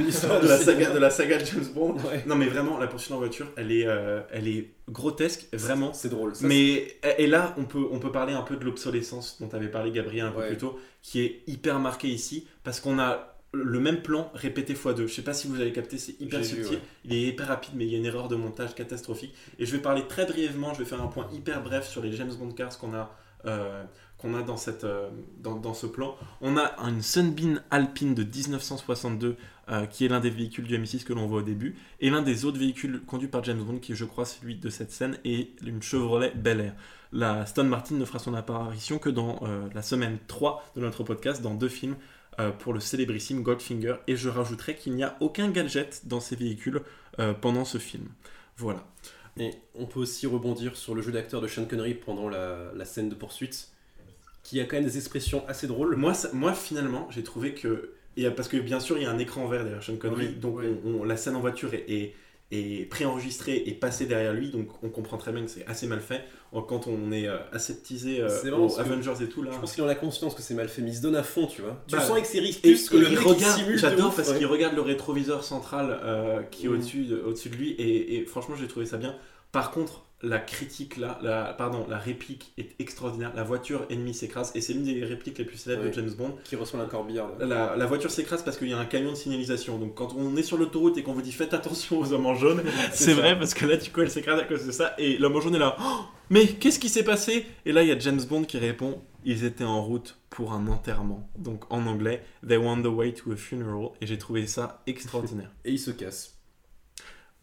(laughs) l'histoire de la saga de la saga de James Bond. Ouais. Non, mais vraiment, la poursuite en voiture, elle est, euh, elle est grotesque, vraiment. C'est drôle. ça, Mais et là, on peut, on peut parler un peu de l'obsolescence dont avait parlé Gabriel un peu Ouais. plus tôt, qui est hyper marqué ici, parce qu'on a le même plan répété x 2 Je sais pas si vous avez capté, c'est hyper vu, subtil. ouais. Il est hyper rapide, mais il y a une erreur de montage catastrophique. Et je vais parler très brièvement, je vais faire un point hyper bref sur les James Bond Cars qu'on a, euh, qu'on a dans, cette, euh, dans, dans ce plan. On a une Sunbeam Alpine de 1962, euh, qui est l'un des véhicules du M6 que l'on voit au début. Et l'un des autres véhicules conduits par James Bond, qui je crois, celui de cette scène, est une Chevrolet Bel Air. La Stone Martin ne fera son apparition que dans euh, la semaine 3 de notre podcast, dans deux films euh, pour le célébrissime Goldfinger. Et je rajouterai qu'il n'y a aucun gadget dans ces véhicules pendant ce film. Voilà. Et on peut aussi rebondir sur le jeu d'acteur de Sean Connery pendant la, la scène de poursuite, qui a quand même des expressions assez drôles. Moi, ça- moi finalement, j'ai trouvé que. Et, euh, parce que bien sûr, il y a un écran vert derrière Sean Connery, Oui, donc oui. on- on- la scène en voiture est, est, est préenregistrée et passée derrière lui, donc on comprend très bien que c'est assez mal fait. Quand on est euh, aseptisé euh, C'est aux que Avengers et tout, là. Je pense qu'il en a conscience que c'est mal fait, mais il se donne à fond, tu vois. Tu Bah, sens avec ses Et, rictus que le il mec regarde, j'adore parce ouais. qu'il regarde le rétroviseur central euh, qui est Mhm. au-dessus de, au-dessus de lui et, et franchement j'ai trouvé ça bien. Par contre, la critique là, la, pardon, la réplique est extraordinaire. La voiture ennemie s'écrase et c'est l'une des répliques les plus célèbres Ouais. de James Bond. qui reçoit un corbillard. là. La, la voiture s'écrase parce qu'il y a un camion de signalisation. Donc quand on est sur l'autoroute et qu'on vous dit faites attention aux hommes en jaune, (laughs) c'est vrai parce que là du coup elle s'écrase à cause de ça et l'homme en jaune est là. Oh, mais qu'est-ce qui s'est passé? Et là il y a James Bond qui répond ils étaient en route pour un enterrement. Donc en anglais they were on the way to a funeral et j'ai trouvé ça extraordinaire. Et il se casse.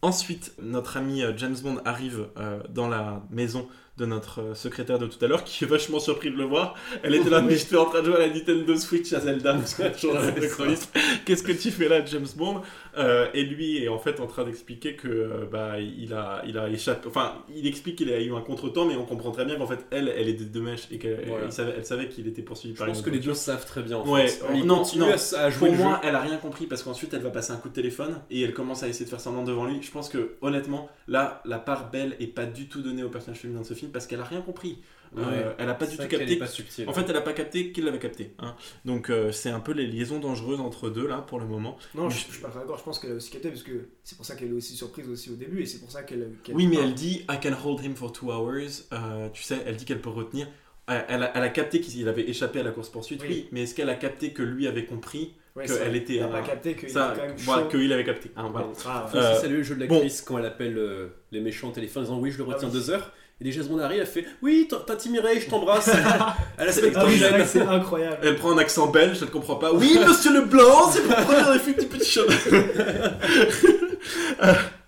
Ensuite, notre ami euh, James Bond arrive euh, dans la maison de notre euh, secrétaire de tout à l'heure, qui est vachement surpris de le voir. Elle était là, mais je suis en train de jouer à la Nintendo Switch à Zelda, parce (laughs) chroniste. Qu'est-ce que tu fais là, James Bond? Euh, Et lui est en fait en train d'expliquer que euh, bah il a il a échappé. Enfin, il explique qu'il a eu un contretemps, mais on comprend très bien qu'en fait elle, elle est des deux mèches et qu'elle Voilà. savait, elle savait qu'il était poursuivi Je par pense une que les deux savent très bien. En Ouais, fait. Ils non, non. à, jouer Pour moi, jeu. elle a rien compris parce qu'ensuite elle va passer un coup de téléphone et elle commence à essayer de faire semblant devant lui. Je pense que honnêtement, là, la part belle est pas du tout donnée au personnage féminin de ce film parce qu'elle a rien compris. Euh, elle a pas du tout capté. pas. En fait, elle a pas capté qu'il l'avait capté. hein. Donc euh, c'est un peu les liaisons dangereuses entre deux là pour le moment. Non, je, je suis pas d'accord. Je pense qu'elle a aussi capté parce que c'est pour ça qu'elle est aussi surprise aussi au début et c'est pour ça qu'elle. qu'elle- Oui, mais elle dit I can hold him for two hours. Euh, tu sais, elle dit qu'elle peut retenir. Elle a, elle a capté qu'il avait échappé à la course poursuite, oui. Oui. Mais est-ce qu'elle a capté que lui avait compris Ouais, qu'elle était Elle a pas capté qu'il ça, était quand même voilà, chaud. qu'il avait capté. hein, voilà. Ah, Faut. Euh, aussi saluer le jeu de bon. l'actrice quand elle appelle euh, les méchants au téléphone en disant oui je le retiens Ah oui. deux heures et les James Bond arrivent elle fait oui Tati Mireille je t'embrasse (laughs) elle a cette Ah c'est incroyable. Elle prend un accent belge, je ne comprends pas. Oui, monsieur Leblanc, c'est pour prendre un petit petit chemin. (laughs)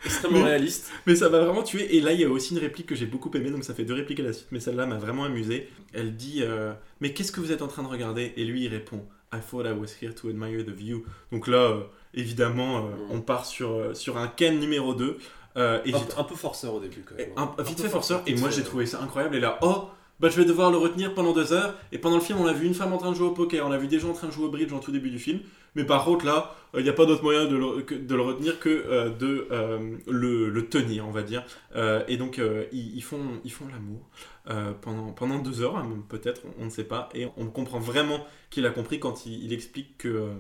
extrêmement Mais- réaliste Mais ça m'a vraiment tué. Et là, il y a aussi une réplique que j'ai beaucoup aimée, donc ça fait deux répliques à la suite, mais celle-là m'a vraiment amusé. Elle dit euh, Mais qu'est-ce que vous êtes en train de regarder? Et lui, il répond I thought I was here to admire the view. Donc là, euh, évidemment, euh, Mm. on part sur, sur un Ken numéro 2. Euh, et un, un peu forceur au début quand même un, vite fait forceur, et moi j'ai trouvé ça incroyable. Et là, oh, bah je vais devoir le retenir pendant deux heures. Et pendant le film, on a vu une femme en train de jouer au poker, on a vu des gens en train de jouer au bridge en tout début du film. Mais par contre, là, il n'y a pas d'autre moyen de le, de le retenir que euh, de euh, le, le tenir, on va dire. Euh, et donc, euh, ils, ils font, font l'amour euh, pendant, pendant deux heures, hein, peut-être, on, ne sait pas. Et on comprend vraiment qu'il a compris quand il, explique que euh,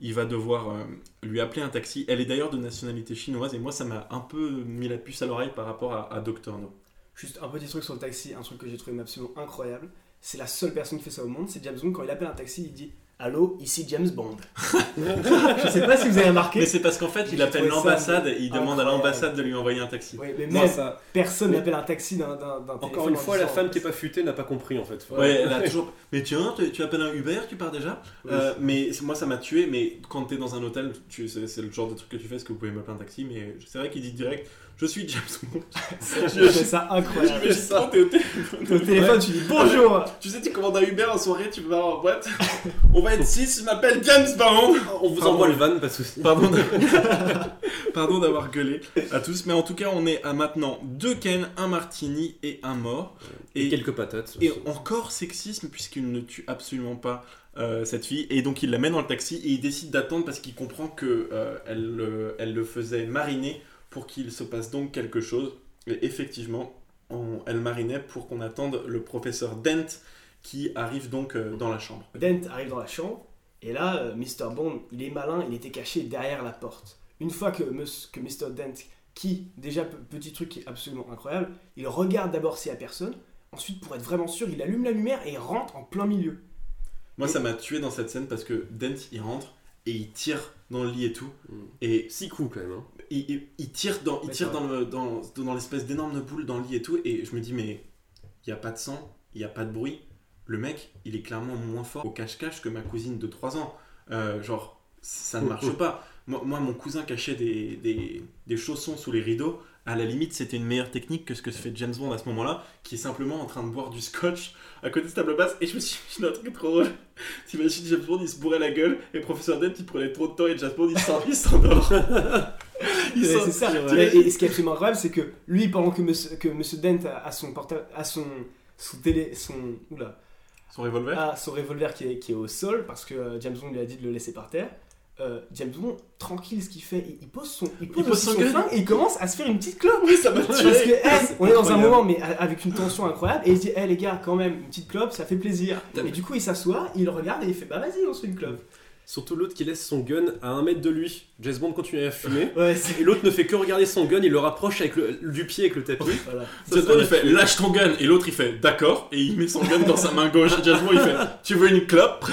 il va devoir euh, lui appeler un taxi. Elle est d'ailleurs de nationalité chinoise, et moi, ça m'a un peu mis la puce à l'oreille par rapport à, à Dr. No. Juste un petit truc sur le taxi, un truc que j'ai trouvé absolument incroyable. C'est la seule personne qui fait ça au monde, c'est James. Quand il appelle un taxi, il dit Allô, ici James Bond. (laughs) je sais pas si vous avez remarqué. Mais c'est parce qu'en fait, il appelle l'ambassade et il demande à l'ambassade de lui envoyer un taxi. Oui, mais Moi, ça- personne n'appelle un taxi d'un Encore une en fois, la femme qui est pas futée n'a pas compris en fait. Ouais, elle a toujours. Mais tiens, tu, tu appelles un Uber, tu pars déjà? Oui. Euh, Mais moi, ça m'a tué. Mais quand t'es dans un hôtel, c'est le genre de truc que tu fais. Est-ce que vous pouvez m'appeler un taxi Mais c'est vrai qu'il dit direct Je suis James Bond. (laughs) J'ai trouvé ça incroyable. J'imagine trop, t'es au téléphone. Au téléphone, tu dis bonjour. Tu sais, tu commandes un Uber en soirée, tu peux avoir en boîte. On va être 6, je m'appelle James Bond. On vous Pardon. envoie le van, pas de soucis. Pardon d'avoir- (laughs) Pardon d'avoir gueulé à tous. Mais en tout cas, on est à maintenant deux Ken, un Martini et un mort. Et, quelques patates. Et aussi. encore sexisme puisqu'il ne tue absolument pas euh, cette fille et donc il la met dans le taxi et il décide d'attendre parce qu'il comprend que euh, elle, le- elle le faisait mariner pour qu'il se passe donc quelque chose et effectivement on- elle marinait pour qu'on attende le professeur Dent qui arrive donc euh, dans la chambre. Dent arrive dans la chambre, et là, euh, Mr. Bond, il est malin, il était caché derrière la porte. Une fois que, que Mr. Dent, qui, déjà, pe- petit truc qui est absolument incroyable, il regarde d'abord s'il y a personne, ensuite, pour être vraiment sûr, il allume la lumière et il rentre en plein milieu. Moi Et- ça m'a tué dans cette scène parce que Dent il rentre et il tire dans le lit et tout Mm. et Six coups quand même. hein. Il, il- tire dans, il Ouais, tire c'est dans, le, dans, dans l'espèce d'énorme boule dans le lit et tout, et je me dis, mais il n'y a pas de sang, il n'y a pas de bruit. Le mec, il est clairement moins fort au cache-cache que ma cousine de 3 ans. Euh, genre, ça ne marche pas. Moi, moi, mon cousin cachait des, des, des chaussons sous les rideaux. À la limite, c'était une meilleure technique que ce que fait James Bond à ce moment-là, qui est simplement en train de boire du scotch à côté de sa table basse. Et je me suis dit, (laughs) un truc trop drôle. T'imagines James Bond, il se bourrait la gueule, et Professeur Dent, il prenait trop de temps, et James Bond, il s'endort. (laughs) Il Ouais, s'en- c'est ça. Ouais. Et, et ce qui est absolument incroyable, c'est que lui, pendant que Monsieur, que Monsieur Dent a, a son portable, a son, son télé, son, oula, Son revolver a son revolver qui est, qui est au sol, parce que euh, James Bond lui a dit de le laisser par terre. euh, James Bond, tranquille, ce qu'il fait, il, il pose son, il pose pose aussi son flingue et il commence à se faire une petite clope. Oui, ça m'a Parce que, hey, on est dans un moment, mais a- avec une tension incroyable, et il se dit, hey les gars, quand même, une petite clope, ça fait plaisir. Et du coup, il s'assoit, il regarde et il fait, bah vas-y, on se fait une clope. Surtout l'autre qui laisse son gun à un mètre de lui. James Bond continue à fumer. (laughs) Ouais. Et l'autre ne fait que regarder son gun, il le rapproche avec le, du pied avec le tapis. Voilà. James Bond, il fait lâche ton gun et l'autre il fait d'accord et il met son gun dans sa main gauche. James Bond il fait tu veux une clope? (laughs)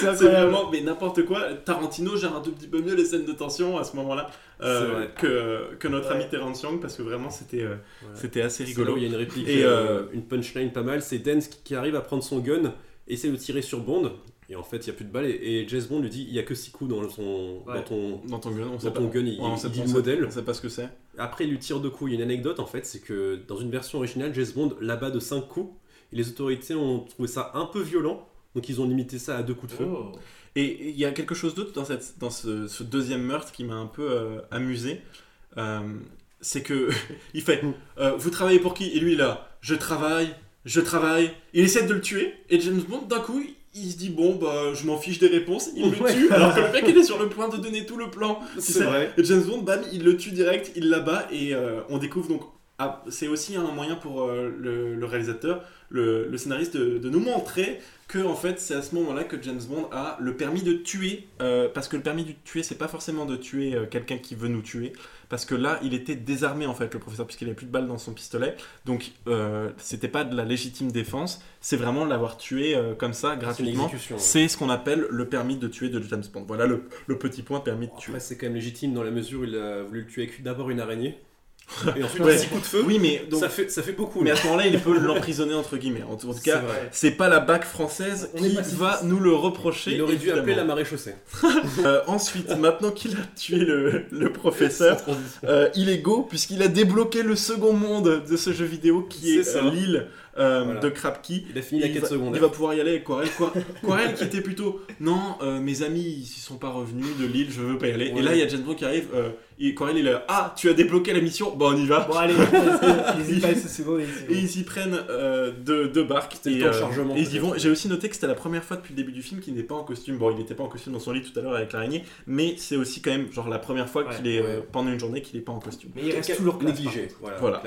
C'est C'est vraiment mais n'importe quoi. Tarantino gère un tout petit peu mieux les scènes de tension à ce moment-là euh, que, que notre Ouais. ami Terence Young parce que vraiment c'était euh, Ouais. c'était assez rigolo. il y a une réplique, Et, euh, une punchline pas mal. C'est Dance qui- qui arrive à prendre son gun, essaie de tirer sur Bond. Et en fait, il n'y a plus de balles. Et, et James Bond lui dit il n'y a que 6 coups dans, son, Ouais. dans ton. Dans ton gun, on Dans sait ton pas. gun, il- Ouais, on il sait dit pas- le on sait- modèle. On sait pas ce que c'est. Après, il lui tire deux coups. Il y a une anecdote en fait c'est que dans une version originale, James Bond l'abat de 5 coups. Et les autorités ont trouvé ça un peu violent. Donc ils ont limité ça à deux coups de feu. Oh. Et il y a quelque chose d'autre dans, cette, dans ce, ce deuxième meurtre qui m'a un peu euh, amusé. Euh, c'est que (laughs) il fait euh, Vous travaillez pour qui? Et lui là, je travaille, je travaille. Il essaie de le tuer. Et James Bond, d'un coup, il se dit Bon, bah, je m'en fiche des réponses. Il le Ouais. tue. Alors que le mec, il est sur le point de donner tout le plan. C'est vrai. Et James Bond, bam, il le tue direct, il l'abat. Et euh, on découvre donc. Ah, c'est aussi un moyen pour euh, le, le réalisateur, le, le scénariste, de, de nous montrer que en fait c'est à ce moment-là que James Bond a le permis de tuer euh, parce que le permis de tuer c'est pas forcément de tuer euh, quelqu'un qui veut nous tuer parce que là il était désarmé en fait le professeur puisqu'il avait plus de balles dans son pistolet. Donc c'était pas de la légitime défense c'est vraiment l'avoir tué comme ça gratuitement. c'est ce qu'on appelle le permis de tuer de James Bond. Voilà le, le petit point permis de tuer. c'est quand même légitime dans la mesure où il a voulu le tuer avec d'abord une araignée. Et ensuite, Ouais. petit coup de feu. oui mais donc ça, fait, ça fait beaucoup. mais à ce moment-là il peut l'emprisonner entre guillemets en tout cas c'est pas la BAC française On est qui va nous le reprocher Il aurait dû appeler la marée chaussée. (laughs) Euh, ensuite, maintenant qu'il a tué le, le professeur, euh, il est go puisqu'il a débloqué le second monde de ce jeu vidéo qui est, C'est ça. euh, l'île euh, Voilà. de Krapki. Il a fini la quête va, secondaire. il va pouvoir y aller avec Quarel. Qua- Quarel qui était plutôt non, euh, mes amis ils sont pas revenus de l'île, je veux pas y aller. Ouais. Et là il y a James Bond qui arrive, euh, Et Corel, il est là, ah, tu as débloqué la mission, bon, on y va. Bon, allez, une seconde. et c'est Et bon. ils y prennent euh, deux, deux barques. Le et, euh, chargement, et ils y vont. J'ai aussi noté que c'était la première fois depuis le début du film qu'il n'est pas en costume. Bon, il n'était pas en costume dans son lit tout à l'heure avec l'araignée, mais c'est aussi quand même genre la première fois Ouais, qu'il est euh, ouais. pendant une journée qu'il n'est pas en costume. Mais il reste toujours négligé. Voilà.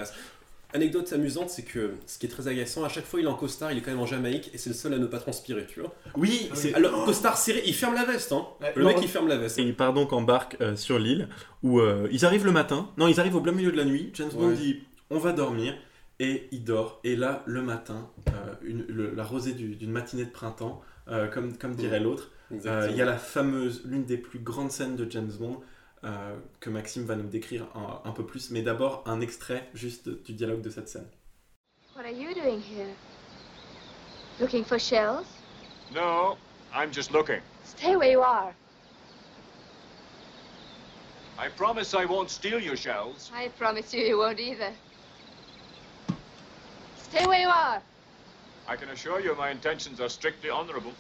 Anecdote amusante, c'est que ce qui est très agaçant, à chaque fois il est en costard, il est quand même en Jamaïque et c'est le seul à ne pas transpirer, tu vois. Oui, Ah c'est. Alors, costard serré, il ferme la veste, hein. Le non, mec il ferme la veste. Et il part donc en barque euh, sur l'île où euh, ils arrivent le matin. Non, ils arrivent au plein milieu de la nuit. James Bond Ouais. dit on va dormir et il dort. Et là, le matin, euh, une- le- la rosée du- d'une matinée de printemps, euh, comme, comme dirait l'autre, euh, il y a la fameuse, l'une des plus grandes scènes de James Bond euh, que Maxime va nous décrire un, un peu plus. Mais d'abord, un extrait juste du dialogue de cette scène. What are you doing here? Looking for shells? No, I'm just looking. Stay where you are. I promise I won't steal your shells. I promise you, you won't either. Stay where you are. I can assure you my intentions are strictly honorable.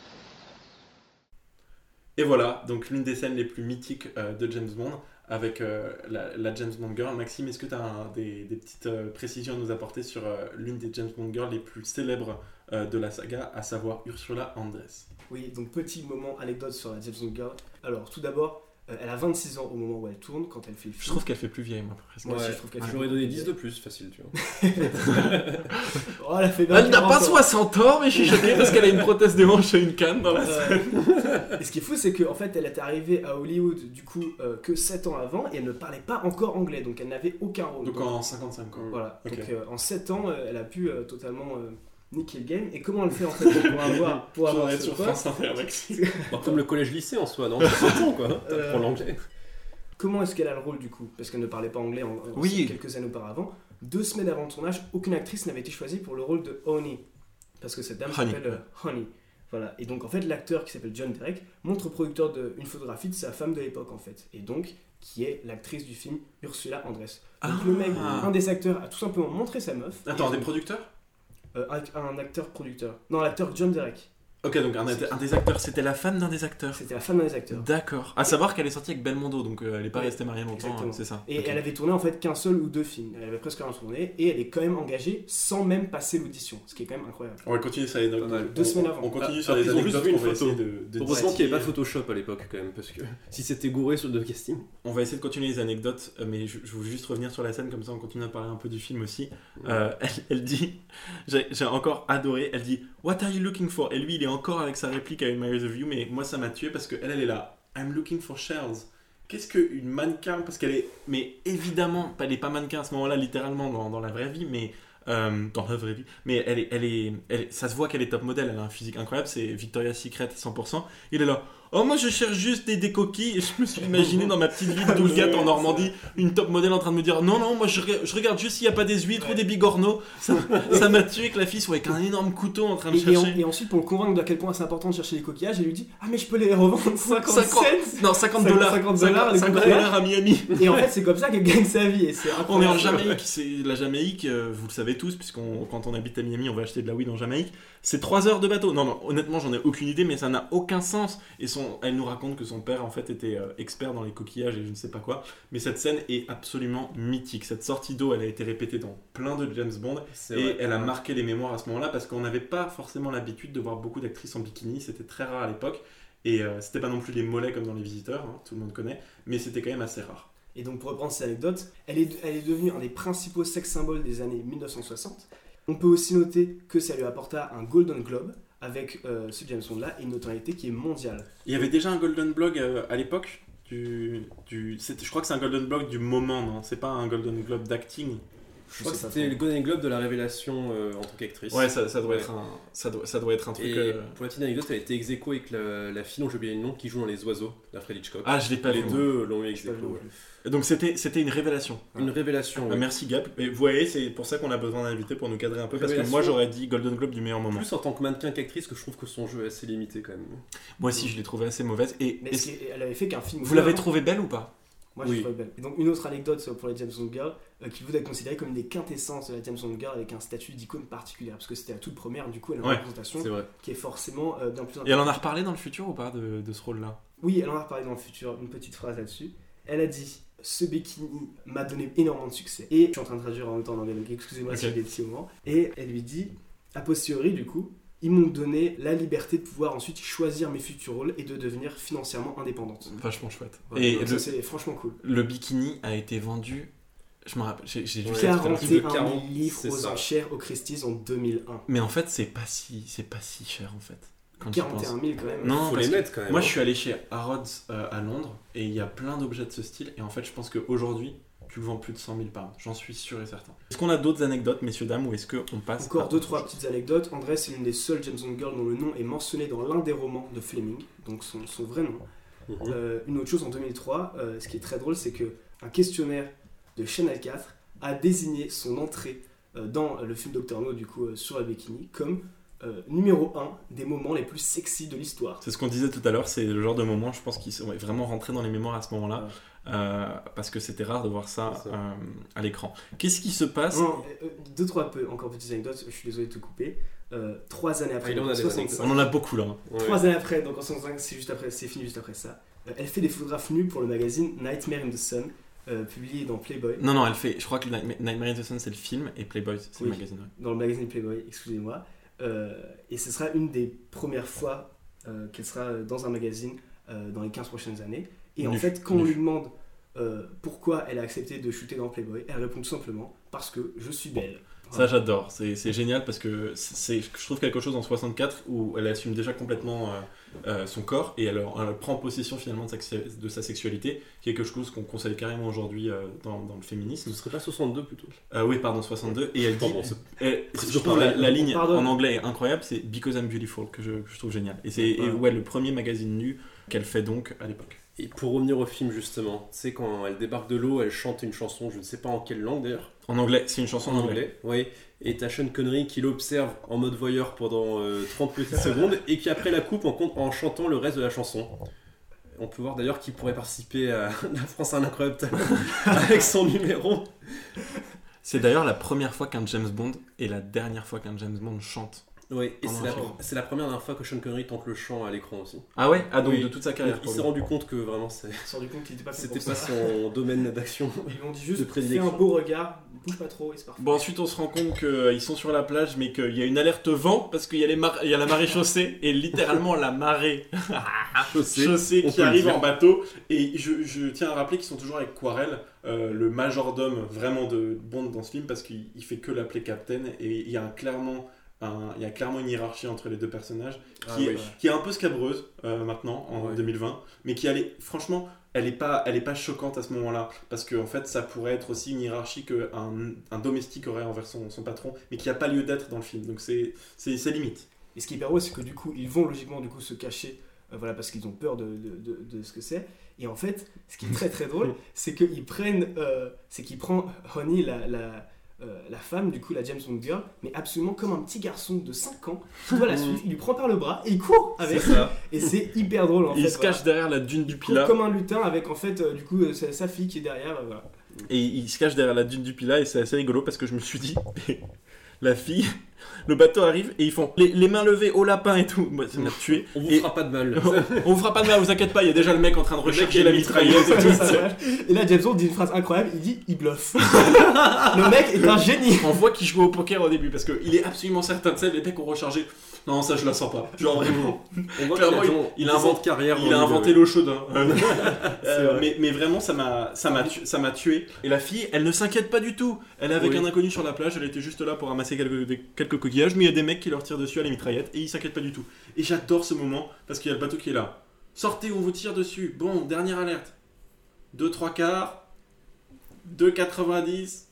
Et voilà, donc l'une des scènes les plus mythiques euh, de James Bond avec euh, la, James Bond Girl. Maxime, est-ce que tu as des, petites euh, précisions à nous apporter sur l'une des James Bond Girls les plus célèbres de la saga, à savoir Ursula Andress? Oui, donc petit moment anecdote sur la James Bond Girl. Alors, tout d'abord, elle a 26 ans au moment où elle tourne, quand elle fait le film. Je trouve qu'elle fait plus vieille, moi, presque. Moi aussi, je trouve qu'elle fait beaucoup donné de 10 bien. de plus, facile, tu vois. (laughs) Oh, elle a fait Elle n'a 20 pas ans. 60 ans, mais je suis choqué parce qu'elle a une prothèse de manche et une canne dans la scène. Euh, et ce qui est fou, c'est qu'en fait, elle était arrivée à Hollywood du coup euh, que 7 ans avant et elle ne parlait pas encore anglais, donc elle n'avait aucun rôle. Donc en 55 ans. Voilà, donc euh, en 7 ans, euh, elle a pu euh, totalement euh, niquer le game. Et comment elle fait en fait pour avoir, pour avoir ce sur poste France Inter, Maxime. Bon, comme le collège-lycée en soi, non? C'est bon, quoi. Euh, Pour l'anglais. Comment est-ce qu'elle a le rôle du coup? Parce qu'elle ne parlait pas anglais en, en- Oui. quelques années auparavant. Deux semaines avant le tournage, aucune actrice n'avait été choisie pour le rôle de Honey. Parce que cette dame Honey. s'appelle euh, Honey. Voilà. Et donc en fait, l'acteur qui s'appelle John Derek montre au producteur de, une photographie de sa femme de l'époque en fait. Et donc, qui est l'actrice du film Ursula Andress. Donc Ah. le mec, un des acteurs, a tout simplement montré sa meuf. Attends, des producteurs? Un, un acteur-producteur. Non, l'acteur John Derek. Ok, donc un, un des acteurs, c'était la femme d'un des acteurs. C'était la femme d'un des acteurs. D'accord. À savoir qu'elle est sortie avec Belmondo, donc euh, elle n'est pas Ouais, restée mariée longtemps, exactement. hein, c'est ça. Et elle avait tourné en fait qu'un seul ou deux films. Elle avait presque rien tourné et elle est quand même engagée sans même passer l'audition, ce qui est quand même incroyable. On va continuer sur les. Deux semaines avant. On continue Ah, sur les anecdotes qu'on va photo. essayer de, de Heureusement qu'il n'y avait pas. Photoshop à l'époque, quand même, parce que (laughs) si c'était gouré sur le casting. On va essayer de continuer les anecdotes, euh, mais je, je veux juste revenir sur la scène, comme ça on continue à parler un peu du film aussi. Euh, (laughs) elle, elle dit, j'ai encore adoré, elle dit What are you looking for? Et lui il est encore avec sa réplique à Admire the View, mais moi ça m'a tué parce qu'elle elle est là I'm looking for shells. Qu'est-ce qu'une mannequin Parce qu'elle est. Mais évidemment, elle n'est pas mannequin à ce moment-là, littéralement, dans, dans la vraie vie, mais. euh, dans la vraie vie. Mais elle est, elle est, elle est- ça se voit qu'elle est top modèle, elle a un physique incroyable, c'est Victoria's Secret 100%. Il est là. Oh, moi je cherche juste des, des coquilles. Et je me suis (laughs) imaginé dans ma petite ville d'Oulgat en Normandie, une top modèle en train de me dire Non, non, moi je, je regarde juste s'il n'y a pas des huîtres ou des bigorneaux. Ça (laughs) ça m'a tué que la fille soit avec un énorme couteau en train de Et, et en- chercher. et ensuite, pour le convaincre d'à quel point c'est important de chercher les coquillages, elle lui dit Ah, mais je peux les revendre 50, 50 cents Non, 50 50 dollars. 50 dollars, les 50 coquillages. dollars à Miami. Et en fait, c'est comme ça qu'elle gagne sa vie. Et c'est On est en. Jamaïque, c'est la Jamaïque, euh, vous le savez tous, puisqu'on quand on habite à Miami, on va acheter de la weed en Jamaïque. C'est 3 heures de bateau. Non, non, honnêtement, j'en ai aucune idée, mais ça n'a aucun sens. Et son, elle nous raconte que son père, en fait, était euh, expert dans les coquillages et je ne sais pas quoi. Mais cette scène est absolument mythique. Cette sortie d'eau, elle a été répétée dans plein de James Bond. Et vrai. elle a marqué les mémoires à ce moment-là parce qu'on n'avait pas forcément l'habitude de voir beaucoup d'actrices en bikini. C'était très rare à l'époque. Et euh, c'était pas non plus les mollets comme dans Les Visiteurs, hein, tout le monde connaît, mais c'était quand même assez rare. Et donc, pour reprendre cette anecdote, elle est, elle est devenue un des principaux sex symboles des années 1960. On peut aussi noter que ça lui apporta un Golden Globe avec euh, ce James Bond-là et une notoriété qui est mondiale. Il y avait déjà un Golden Blog euh, à l'époque du, du je crois que c'est un Golden Blog du moment, non? C'est pas un Golden Globe d'acting Je crois que c'était le Golden Globe de la révélation euh, en tant qu'actrice. Ouais, ça, ça doit Ouais. être un, ça doit, ça doit être un truc. Et euh, pour la petite anecdote, elle a été ex aequo avec la, la fille dont j'ai oublié le nom qui joue dans Les Oiseaux d'Alfred Hitchcock. Ah, je l'ai pas les vu. deux l'ont eu ex aequo, ouais. Donc c'était, c'était une révélation. Une révélation. Ah, merci Gap. Et vous voyez, c'est pour ça qu'on a besoin d'un invité pour nous cadrer un peu parce que moi j'aurais dit Golden Globe du meilleur moment. Plus en tant que mannequin qu'actrice que je trouve que son jeu est assez limité quand même. Moi aussi, je l'ai trouvé assez mauvaise. Et, Mais et- elle avait fait qu'un film. vous l'avez avant. trouvée belle ou pas? Moi, Oui. je trouve belle. Et donc, une autre anecdote pour les James Bond Girls, euh, qui vous est considérée comme une des quintessences de la James Bond Girl avec un statut d'icône particulière, parce que c'était la toute première, du coup, elle a une Ouais, représentation qui est forcément euh, bien plus Et elle en a reparlé dans le futur ou pas de, de ce rôle-là? Oui, elle en a reparlé dans le futur, une petite phrase là-dessus. Elle a dit ce bikini m'a donné énormément de succès. Et je suis en train de traduire en même temps en anglais, donc excusez-moi si Ok. j'ai des petits moments. Et elle lui dit, a posteriori, du coup, ils m'ont donné la liberté de pouvoir ensuite choisir mes futurs rôles et de devenir financièrement indépendante. Vachement chouette. Et le, c'est franchement cool. le bikini a été vendu. Je me rappelle, j'ai j'ai lu Ouais, ça tout à l'heure. 41 plus de 000 40, livres aux ça. enchères au Christie's en 2001. Mais en fait, c'est pas si, c'est pas si cher en fait. Quand tu y 41 penses. 000 quand même. Non, Faut les mettre quand même. Moi, hein. je suis allé chez Harrods euh, à Londres et il y a plein d'objets de ce style. Et en fait, je pense qu'aujourd'hui, tu le vends plus de 100 000 pounds. J'en suis sûr et certain. Est-ce qu'on a d'autres anecdotes, messieurs, dames, ou est-ce qu'on passe Encore deux, trois petites anecdotes. André, c'est l'une des seules James Bond girls dont le nom est mentionné dans l'un des romans de Fleming, donc son, son vrai nom. Mhm. Euh, une autre chose en 2003, euh, ce qui est très drôle, c'est que un questionnaire de Channel 4 a désigné son entrée euh, dans le film Doctor No, du coup, euh, sur la bikini, comme euh, numéro 1 des moments les plus sexy de l'histoire. C'est ce qu'on disait tout à l'heure, c'est le genre de moment, je pense, qui sont vraiment rentrés dans les mémoires à ce moment-là. Euh, parce que c'était rare de voir ça, euh, à l'écran. Qu'est-ce qui se passe Non, euh, deux, trois peu, encore petites anecdotes, je suis désolé de te couper. Euh, trois années après, Ah, il en donc a des 65, On en a beaucoup là. hein. Ouais. Trois années après, donc en 65, c'est juste après, c'est fini juste après ça. Euh, elle fait des photographes nus pour le magazine Nightmare in the Sun, euh, publié dans Playboy, Non, non, elle fait. Je crois que Night- Nightmare in the Sun, c'est le film, et Playboy, c'est Oui. le magazine. ouais. dans le magazine Playboy, excusez-moi. Euh, et ce sera une des premières fois euh, qu'elle sera dans un magazine euh, dans les 15 prochaines années. Et en fait, quand on lui demande euh, pourquoi elle a accepté de shooter dans Playboy, elle répond tout simplement parce que je suis belle. Ça, j'adore. C'est génial parce que c'est, je trouve quelque chose en 64 où elle assume déjà complètement euh, euh, son corps et elle, elle prend possession finalement de sa, de sa sexualité, quelque chose qu'on conseille carrément aujourd'hui euh, dans, dans le féminisme. Ce serait pas 62 plutôt? Euh, oui, pardon, 62. Et elle dit. Elle- je trouve la, ligne Pardon. en anglais est incroyable, c'est Because I'm Beautiful, que je, que je trouve génial. Et c'est ouais, le premier magazine nu qu'elle fait donc à l'époque. Et pour revenir au film justement, tu sais quand elle débarque de l'eau, elle chante une chanson, je ne sais pas en quelle langue d'ailleurs, En anglais, c'est une chanson en anglais. oui. Et t'as Sean Connery qui l'observe en mode voyeur pendant euh, 30 petites secondes et qui après la coupe en, en chantant le reste de la chanson. On peut voir d'ailleurs qui pourrait participer à (laughs) La France a un incroyable talent (laughs) avec son numéro. C'est d'ailleurs la première fois qu'un James Bond et la dernière fois qu'un James Bond chante. Oui, et c'est la, film. c'est la première dernière fois que Sean Connery tente le chant à l'écran aussi. Ah ouais? Ah donc Oui. de toute sa carrière. il s'est rendu compte que vraiment c'est- s'est rendu compte qu'il n'était pas fait c'était pour pas ça. son (laughs) domaine d'action. Ils lui ont dit de juste fais prédilection. un beau regard, bouge pas trop et c'est parfait. Bon, ensuite, on se rend compte qu'ils sont sur la plage, mais qu'il y a une alerte vent parce qu'il y, a les mar- il y a la marée chaussée et littéralement la marée (laughs) Chaussée, chaussée on qui le arrive dire. en bateau. Et je, je tiens à rappeler qu'ils sont toujours avec Quarel, euh, le majordome vraiment de Bond dans ce film, parce qu'il il fait que l'appeler Captain et il y a un- clairement. Il y a clairement une hiérarchie entre les deux personnages Ah qui, est, qui est un peu scabreuse euh, maintenant en Ouais. 2020 mais qui allait franchement elle est pas elle est pas choquante à ce moment-là parce que en fait ça pourrait être aussi une hiérarchie que un, un domestique aurait envers son, son patron mais qui a pas lieu d'être dans le film donc c'est c'est c'est limite Et ce qui est hyper beau, c'est que du coup, ils vont logiquement du coup se cacher, euh, voilà, parce qu'ils ont peur de, de, de- de ce que c'est. Et en fait, ce qui est très très drôle, (laughs) c'est qu'ils prennent, euh, c'est qu'ils prennent Honey, la, la, euh, la femme, du coup, la James Bond girl, mais absolument comme un petit garçon de 5 ans qui doit la (laughs) suivre. Il lui prend par le bras et il court avec. Ça. Et c'est hyper drôle en il fait. se voilà. cache derrière la dune du Il Pilat comme un lutin avec en fait, euh, du coup, euh, sa, sa fille qui est derrière. voilà. et il se cache derrière la dune du Pilat et c'est assez rigolo parce que je me suis dit (laughs) la fille le bateau arrive et ils font les, les mains levées au lapin et tout moi ça m'a tué On vous Et- fera pas de mal. (laughs) on vous fera pas de mal vous inquiétez pas il y a déjà le mec en train de recharger la mitrailleuse. et tout. Ça va. et là, James Bond dit une phrase incroyable il dit il bluffe. (laughs) le mec est un génie. On voit qu'il joue au poker au début parce qu'il est absolument certain de ça. Les mecs ont rechargé. Non, ça je la sens pas. Genre vraiment. On voit Clairement, il- il il invente- carrière. Il a inventé l'eau chaude. hein. (laughs) Euh, vrai. mais, mais vraiment, ça m'a, ça m'a, tu- ça m'a tué. Et la fille, elle ne s'inquiète pas du tout. Elle est avec Oui. un inconnu sur la plage. Elle était juste là pour ramasser quelques, quelques coquillages. Mais il y a des mecs qui leur tirent dessus à la mitraillette et ils s'inquiètent pas du tout. Et j'adore ce moment parce qu'il y a le bateau qui est là. Sortez, on vous tire dessus. Bon, dernière alerte. 2 3 quarts. 2,90.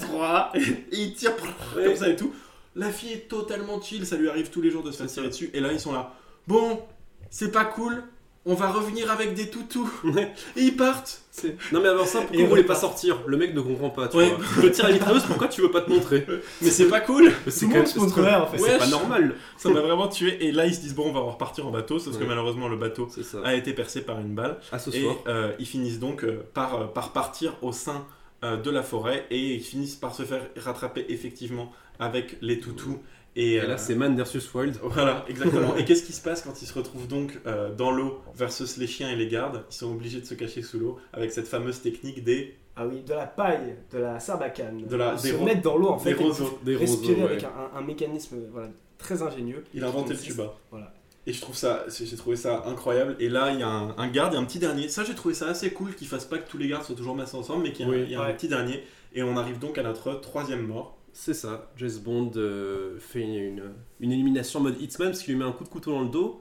3. (laughs) Et il tire (laughs) comme ça et tout. La fille est totalement chill. Ça lui arrive tous les jours de se faire tirer dessus. Et là, ils sont là. Bon, c'est pas cool. On va revenir avec des toutous. (laughs) Et ils partent. C'est- Non mais avant ça, pourquoi vous voulez pas sortir Le mec ne comprend pas. Tu Ouais. vois. Je tire la mitrailleuse, pourquoi tu veux pas te montrer (laughs) Mais c'est pas cool. C'est se en fait. c'est pas normal. Ça m'a vraiment tué. Et là, ils se disent bon, on va repartir en bateau. Sauf que malheureusement, le bateau a été percé par une balle. À ce Et soir. euh, ils finissent donc euh, par, euh, par partir au sein euh, de la forêt et ils finissent par se faire rattraper effectivement avec les toutous. Et, Et euh, là, c'est Man versus Wild. Voilà, (laughs) exactement. et qu'est-ce qui se passe quand ils se retrouvent donc euh, dans l'eau versus les chiens et les gardes? Ils sont obligés de se cacher sous l'eau avec cette fameuse technique des, Ah oui, de la paille, de la sarbacane. De la- Ils des se ro- mettre dans l'eau en fait. des et roseaux. Des respirer roseaux, avec ouais. un, un- un mécanisme voilà, très ingénieux. Il a inventé le tuba. Voilà. Et je trouve ça, j'ai trouvé ça incroyable. Et là, il y a un, un garde et un petit dernier. Ça, j'ai trouvé ça assez cool qu'ils fassent pas que tous les gardes soient toujours massés ensemble, mais qu'il y a, un- Oui. il y a un Ouais. petit dernier. Et on arrive donc à notre troisième mort. C'est ça. James Bond euh, fait une, une élimination en mode Hitman parce qu'il lui met un coup de couteau dans le dos.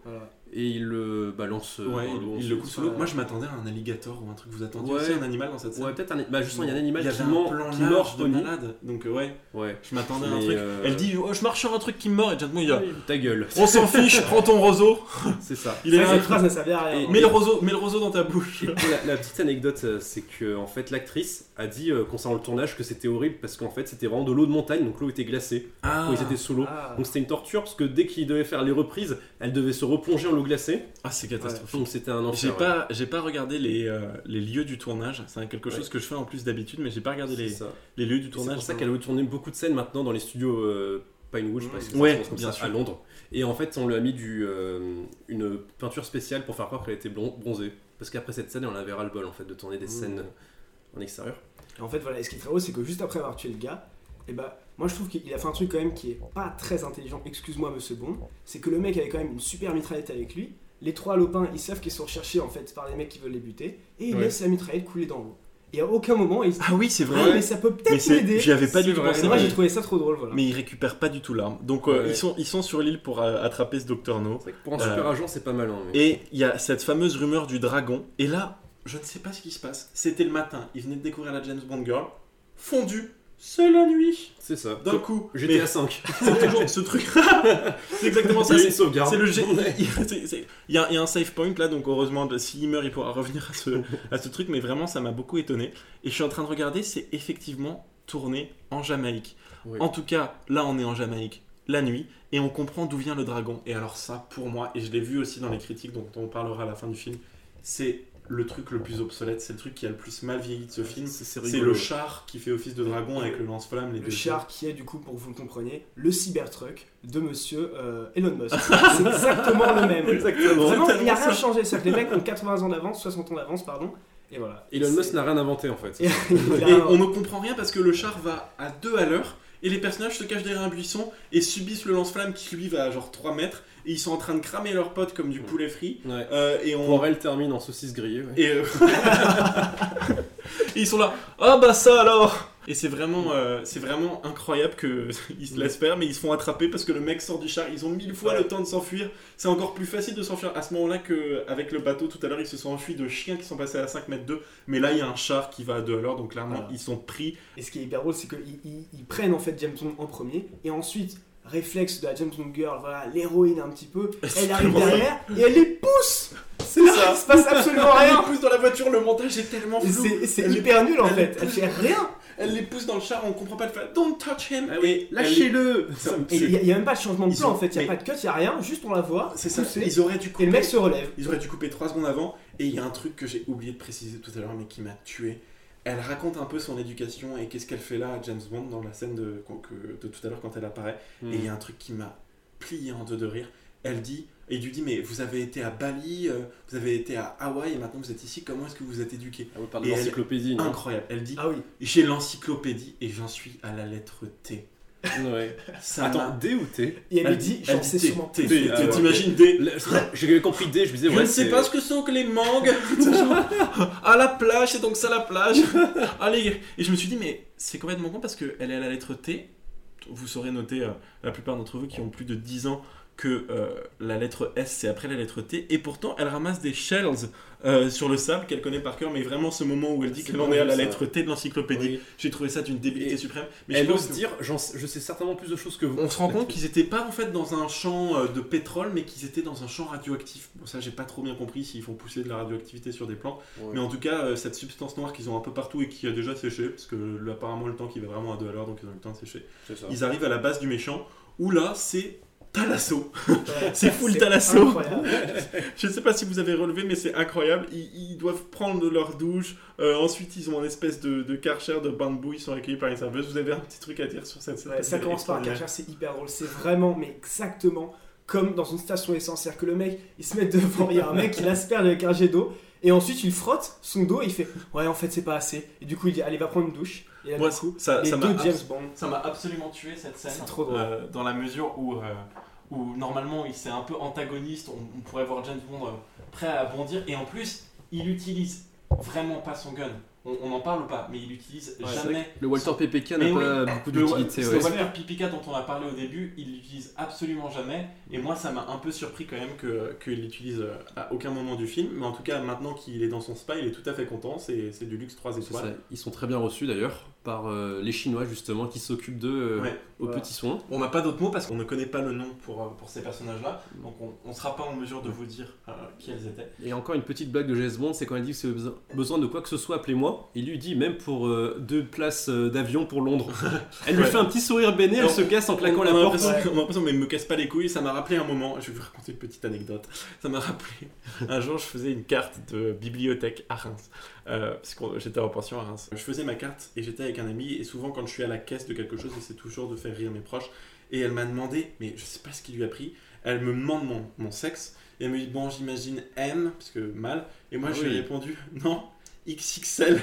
Et il le balance euh, ouais, il, le coupe sous l'eau. Moi, je m'attendais à un alligator ou un truc. Vous attendiez Ouais. aussi un animal dans cette scène Ouais, peut-être un. Bah, justement, il y a un animal y qui, mord, qui mord de malade. Donc, euh, ouais, Ouais. je m'attendais à un truc. euh, Elle dit oh, Je marche sur un truc qui me mord. Et Bond, il dit Ta gueule. (laughs) On s'en fiche, prends ton roseau. (laughs) C'est ça. Il est Ça, là. cette phrase ne servait à rien. Mets le roseau, mets le roseau dans ta bouche. Et la, la petite anecdote, c'est que en fait l'actrice a dit euh, concernant le tournage que c'était horrible parce qu'en fait c'était vraiment de l'eau de montagne, donc l'eau était glacée Ah, ils étaient sous l'eau. Ah. Donc c'était une torture parce que dès qu'ils devaient faire les reprises, elle devait se replonger en l'eau glacée. Ah, c'est catastrophique. Donc c'était un enfer. J'ai ouais. pas, j'ai pas regardé les, euh, les lieux du tournage. C'est quelque chose Ouais. que je fais en plus d'habitude, mais j'ai pas regardé les, C'est les lieux du C'est tournage. pour ça qu'elle veut tourner beaucoup de scènes maintenant dans les studios euh, Pinewood, je sais pas si ça se comme bien ça, sûr. à Londres. Et en fait, on lui a mis du, euh, une peinture spéciale pour faire croire qu'elle était blon- bronzée. Parce qu'après cette scène, on avait ras le bol en fait de tourner des Mmh. scènes euh, en extérieur. Et en fait, voilà, et ce qui est très beau, c'est que juste après avoir tué le gars, et bah, moi je trouve qu'il a fait un truc quand même qui est pas très intelligent, excuse-moi monsieur Bond, c'est que le mec avait quand même une super mitraillette avec lui, les trois lopins ils savent qu'ils sont recherchés en fait par les mecs qui veulent les buter, et ils Ouais. laissent la mitraillette couler dans l'eau. Et à aucun moment ils se disent Ah oui, c'est Ah, vrai. mais ça peut peut-être m'aider. j'y avais pas du C'est tout vrai. pensé. Moi j'ai mais- trouvé ça trop drôle, voilà. Mais ils récupèrent pas du tout l'arme. Donc euh, Ouais. ils, sont, ils sont sur l'île pour euh, attraper ce Docteur No. C'est vrai que pour un Euh, super agent, c'est pas mal. hein, mais- Et il y a cette fameuse rumeur du dragon. Et là, je ne sais pas ce qui se passe. C'était le matin. Ils venaient de découvrir la James Bond Girl. Fondu. C'est la nuit. C'est ça. D'un coup. J'étais à 5. c'est toujours ce truc. (laughs) c'est exactement ça. C'est- sauvegarde. C'est le G- il- y, a, un save point là, donc heureusement, s'il meurt, il pourra revenir à ce, à ce truc, mais vraiment, ça m'a beaucoup étonné. Et je suis en train de regarder, c'est effectivement tourné en Jamaïque. Oui. En tout cas, là, on est en Jamaïque la nuit, et on comprend d'où vient le dragon. Et alors, ça, pour moi, et je l'ai vu aussi dans les critiques dont on parlera à la fin du film, c'est le truc le plus obsolète, c'est le truc qui a le plus mal vieilli de ce film. C'est c'est C'est le char qui fait office de dragon avec le lance-flamme, les Le deux char qui est du coup, pour que vous le compreniez, le Cybertruck de monsieur euh, Elon Musk. (laughs) c'est exactement le même. Exactement. Vraiment, il n'y a rien changé. C'est-à-dire que les mecs ont 80 ans d'avance, 60 ans d'avance, pardon. Et voilà. Elon C'est- Musk n'a rien inventé en fait. (laughs) Et- on ne comprend rien parce que le char va à 2 à l'heure et les personnages se cachent derrière un buisson et subissent le lance-flamme qui lui va à genre 3 mètres et ils sont en train de cramer leurs potes comme du poulet frit. Ouais. Euh, et on. Poirel termine en saucisse grillée. ouais. Et, euh, et (laughs) ils sont là, ah bah ça alors Et c'est vraiment, euh, c'est vraiment incroyable qu'ils (laughs) se laissent faire, mais ils se font attraper parce que le mec sort du char. Ils ont mille fois le temps de s'enfuir. C'est encore plus facile de s'enfuir à ce moment-là qu'avec le bateau. Tout à l'heure, ils se sont enfuis de chiens qui sont passés à 5 mètres 2. Mais là, il y a un char qui va à 2 à l'heure, donc clairement, Voilà. ils sont pris. Et ce qui est hyper drôle, c'est qu'ils ils- ils prennent en fait James Bond en premier, et ensuite, réflexe de la James Bond Girl, voilà, l'héroïne un petit peu, elle arrive derrière, et elle les pousse C'est ça Il se passe absolument Elle rien les pousse dans la voiture, le montage est tellement Et flou. c'est- Elle hyper nul en elle fait, elle pousse- fait rien Elle les pousse dans le char, on comprend pas le fait. Don't touch him. Ah oui, Et Lâchez-le Et il n'y a, même pas de changement de Ils plan ont- en fait, il n'y mais- a pas de cut, il n'y a rien, juste on la voit, C'est ça. Ils auraient dû et couper. le mec se relève. Ils auraient dû couper 3 secondes avant. Et il y a un truc que j'ai oublié de préciser tout à l'heure, mais qui m'a tué. Elle raconte un peu son éducation et qu'est-ce qu'elle fait là à James Bond dans la scène de, de tout à l'heure quand elle apparaît. Hmm. Et il y a un truc qui m'a plié en deux de rire. Elle dit, et il lui dit, mais vous avez été à Bali, euh, vous avez été à Hawaï et maintenant vous êtes ici, comment est-ce que vous êtes éduqué Ah, on parle de l'encyclopédie. Incroyable. Elle dit, Ah oui, j'ai l'encyclopédie et j'en suis à la lettre T. Ouais. Ça Attends, D ou T et elle Elle lui dit, j'en sais T, sûrement T, Ah. T'imagines D J'ai compris D, je me disais, Je ne sais pas ce que sont que les mangues. (laughs) (laughs) à la plage, c'est donc ça la plage. (laughs) Allez. Et je me suis dit, mais c'est complètement con parce qu'elle est à la lettre T. Vous saurez noter, euh, la plupart d'entre vous qui ont plus de 10 ans, que euh, la lettre S c'est après la lettre T. Et pourtant, elle ramasse des shells euh, sur le sable qu'elle connaît par cœur. Mais vraiment, ce moment où elle dit qu'elle en est à la ça. lettre T de l'encyclopédie, Oui. j'ai trouvé ça d'une débilité suprême. Mais Elle ose que- dire, je sais certainement plus de choses que vous. on se rend compte qu'ils étaient pas en fait dans un champ euh, de pétrole, mais qu'ils étaient dans un champ radioactif. Bon, ça, j'ai pas trop bien compris s'ils font pousser de la radioactivité sur des plantes. Ouais. Mais en tout cas, cette substance noire qu'ils ont un peu partout et qui a déjà séché, parce que là, apparemment le temps qui va vraiment à 2 à l'heure, donc ils ont eu le temps de sécher. Ils arrivent à la base du méchant, où là, c'est Talasso. C'est full Talasso. incroyable. (laughs) Je sais pas si vous avez relevé, mais c'est incroyable. Ils, ils doivent prendre leur douche. Euh, ensuite, ils ont un espèce de, de karcher, de boue. Ils sont accueillis par les serveuses. Vous avez un petit truc à dire sur cette scène Ouais, ça commence par un. Karcher, c'est hyper drôle. C'est vraiment, mais exactement comme dans une station essence. C'est-à-dire que le mec, il se met devant, il y a un mec qui l'asperge avec un jet d'eau, et ensuite il frotte son dos et il fait Ouais, en fait, c'est pas assez. Et du coup, il dit Allez, va prendre une douche. Et là, Moi, du coup, ça, m'a abs-. Ça m'a absolument tué cette scène. C'est trop drôle. Euh, dans la mesure où, euh, où normalement il c'est un peu antagoniste, on, on pourrait voir James Bond euh, prêt à bondir, et en plus il utilise vraiment pas son gun. On, on en parle ou pas, mais il utilise Ouais, jamais. Le Walter PPK n'a pas oui. beaucoup Le, d'utilité. le ouais. Walter Pipica dont on a parlé au début, il l'utilise absolument jamais. Et moi, ça m'a un peu surpris quand même que- qu'il l'utilise euh, à aucun moment du film. Mais en tout cas, maintenant qu'il est dans son spa, il est tout à fait content. C'est du luxe 3 C'est étoiles. Ils sont très bien reçus d'ailleurs par euh, les Chinois justement qui s'occupent d'eux euh, Ouais. au Voilà. petit soin. On n'a pas d'autres mots parce qu'on ne connaît pas le nom pour, euh, pour ces personnages-là. Donc on ne sera pas en mesure de vous dire euh, qui elles étaient. Et encore une petite blague de James Bond, c'est quand elle dit que c'est besoin- besoin de quoi que ce soit, appelez-moi. Il lui dit même pour euh, deux places euh, d'avion pour Londres. (laughs) Elle lui Ouais. fait un petit sourire béné, elle On- se casse en claquant on, la porte. que- on a l'impression, mais me casse pas les couilles. Ça m'a rappelé un moment. Je vais vous raconter une petite anecdote. Ça m'a rappelé. Un jour, je faisais une carte de bibliothèque à Reims. Euh, parce que j'étais en pension à Reims. Je faisais ma carte et j'étais avec un ami. Et souvent, quand je suis à la caisse de quelque chose, j'essaie toujours de faire rire mes proches. Et elle m'a demandé, mais je sais pas ce qui lui a pris. Elle me demande mon, mon sexe. Et elle me dit, bon, j'imagine M, parce que mal. Et moi, Ah je lui ai répondu, non, XXL.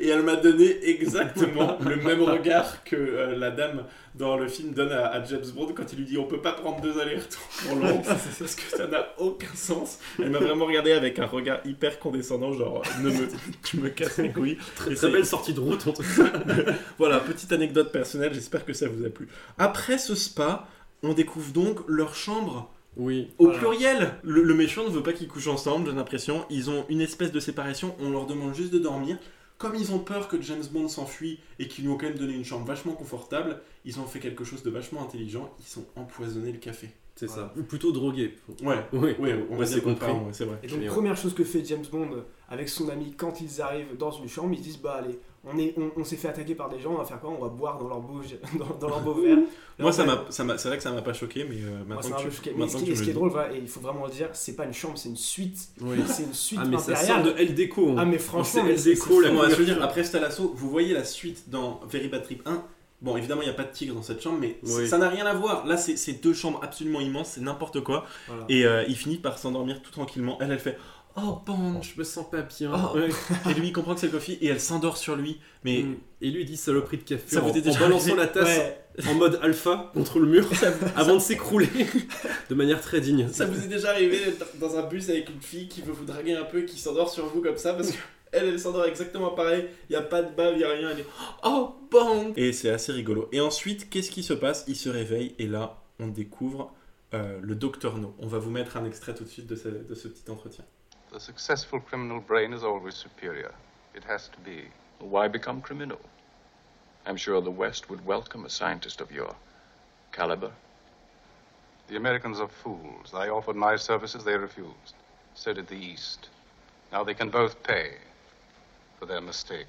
Et elle m'a donné exactement (laughs) le même regard que euh, la dame dans le film donne à, à James Bond quand il lui dit on peut pas prendre deux allers-retours pour Londres (laughs) parce que ça n'a aucun sens. Elle m'a vraiment regardé avec un regard hyper condescendant genre ne me (laughs) tu me casses les couilles. Très, très belle sortie de route en tout cas. (laughs) Voilà, petite anecdote personnelle, j'espère que ça vous a plu. Après ce spa, on découvre donc leur chambre Oui. au Voilà. pluriel. Le, le méchant ne veut pas qu'ils couchent ensemble, j'ai l'impression. Ils ont une espèce de séparation, on leur demande juste de dormir. Comme ils ont peur que James Bond s'enfuit et qu'ils lui ont quand même donné une chambre vachement confortable, ils ont fait quelque chose de vachement intelligent, ils ont empoisonné le café. C'est ça. Ou plutôt drogué. Ouais, ouais, on va c'est compris. c'est vrai. Et donc, ouais. première chose que fait James Bond avec son ami quand ils arrivent dans une chambre, ils se disent Bah, allez, on est- on, on s'est fait attaquer par des gens, on va faire quoi? On va boire dans leur beau, (laughs) dans, dans leur beau verre. Moi, ça Ouais. m'a, ça m'a- c'est vrai que ça m'a pas choqué, mais euh, Moi, ça maintenant m'a un que tu, choqué. Mais ce maintenant qui, ce est le drôle, voilà, et il faut vraiment le dire, c'est pas une chambre, c'est une suite. Oui. (laughs) C'est une suite Ah mais ça sort de El Deco. Ah, mais C'est franchement, El c'est- Deco, je veux dire, couverture. après Stalasso, vous voyez la suite dans Very Bad Trip 1. Bon, évidemment, il n'y a pas de tigre dans cette chambre, mais Oui. ça n'a rien à voir. Là, c'est deux chambres absolument immenses, c'est n'importe quoi. Voilà. Et euh, il finit par s'endormir tout tranquillement. Elle, elle fait Oh, Bond Je me sens pas bien. Oh. Ouais. Et lui, il comprend que c'est le coffee et elle s'endort sur lui. Mais Mm. Et lui il dit saloperie de café Ça en, vous est déjà en balançant la tasse Ouais, en mode alpha contre le mur (laughs) avant de s'écrouler de manière très digne. ça vous est déjà arrivé d'être dans un bus avec une fille qui veut vous draguer un peu et qui s'endort sur vous comme ça parce que. Elle, elle s'endort exactement pareil, il n'y a pas de bave, il n'y a rien, elle dit Oh, Bond Et c'est assez rigolo. Et ensuite, qu'est-ce qui se passe? Il se réveille et là, on découvre euh, le docteur No. On va vous mettre un extrait tout de suite de ce, de ce petit entretien. The successful criminal brain is always superior. It has to be. Why become criminal? I'm sure the West would welcome a scientist of your caliber. The Americans are fools. I offered my services, they refused. So did the East. Now they can both pay for their mistake.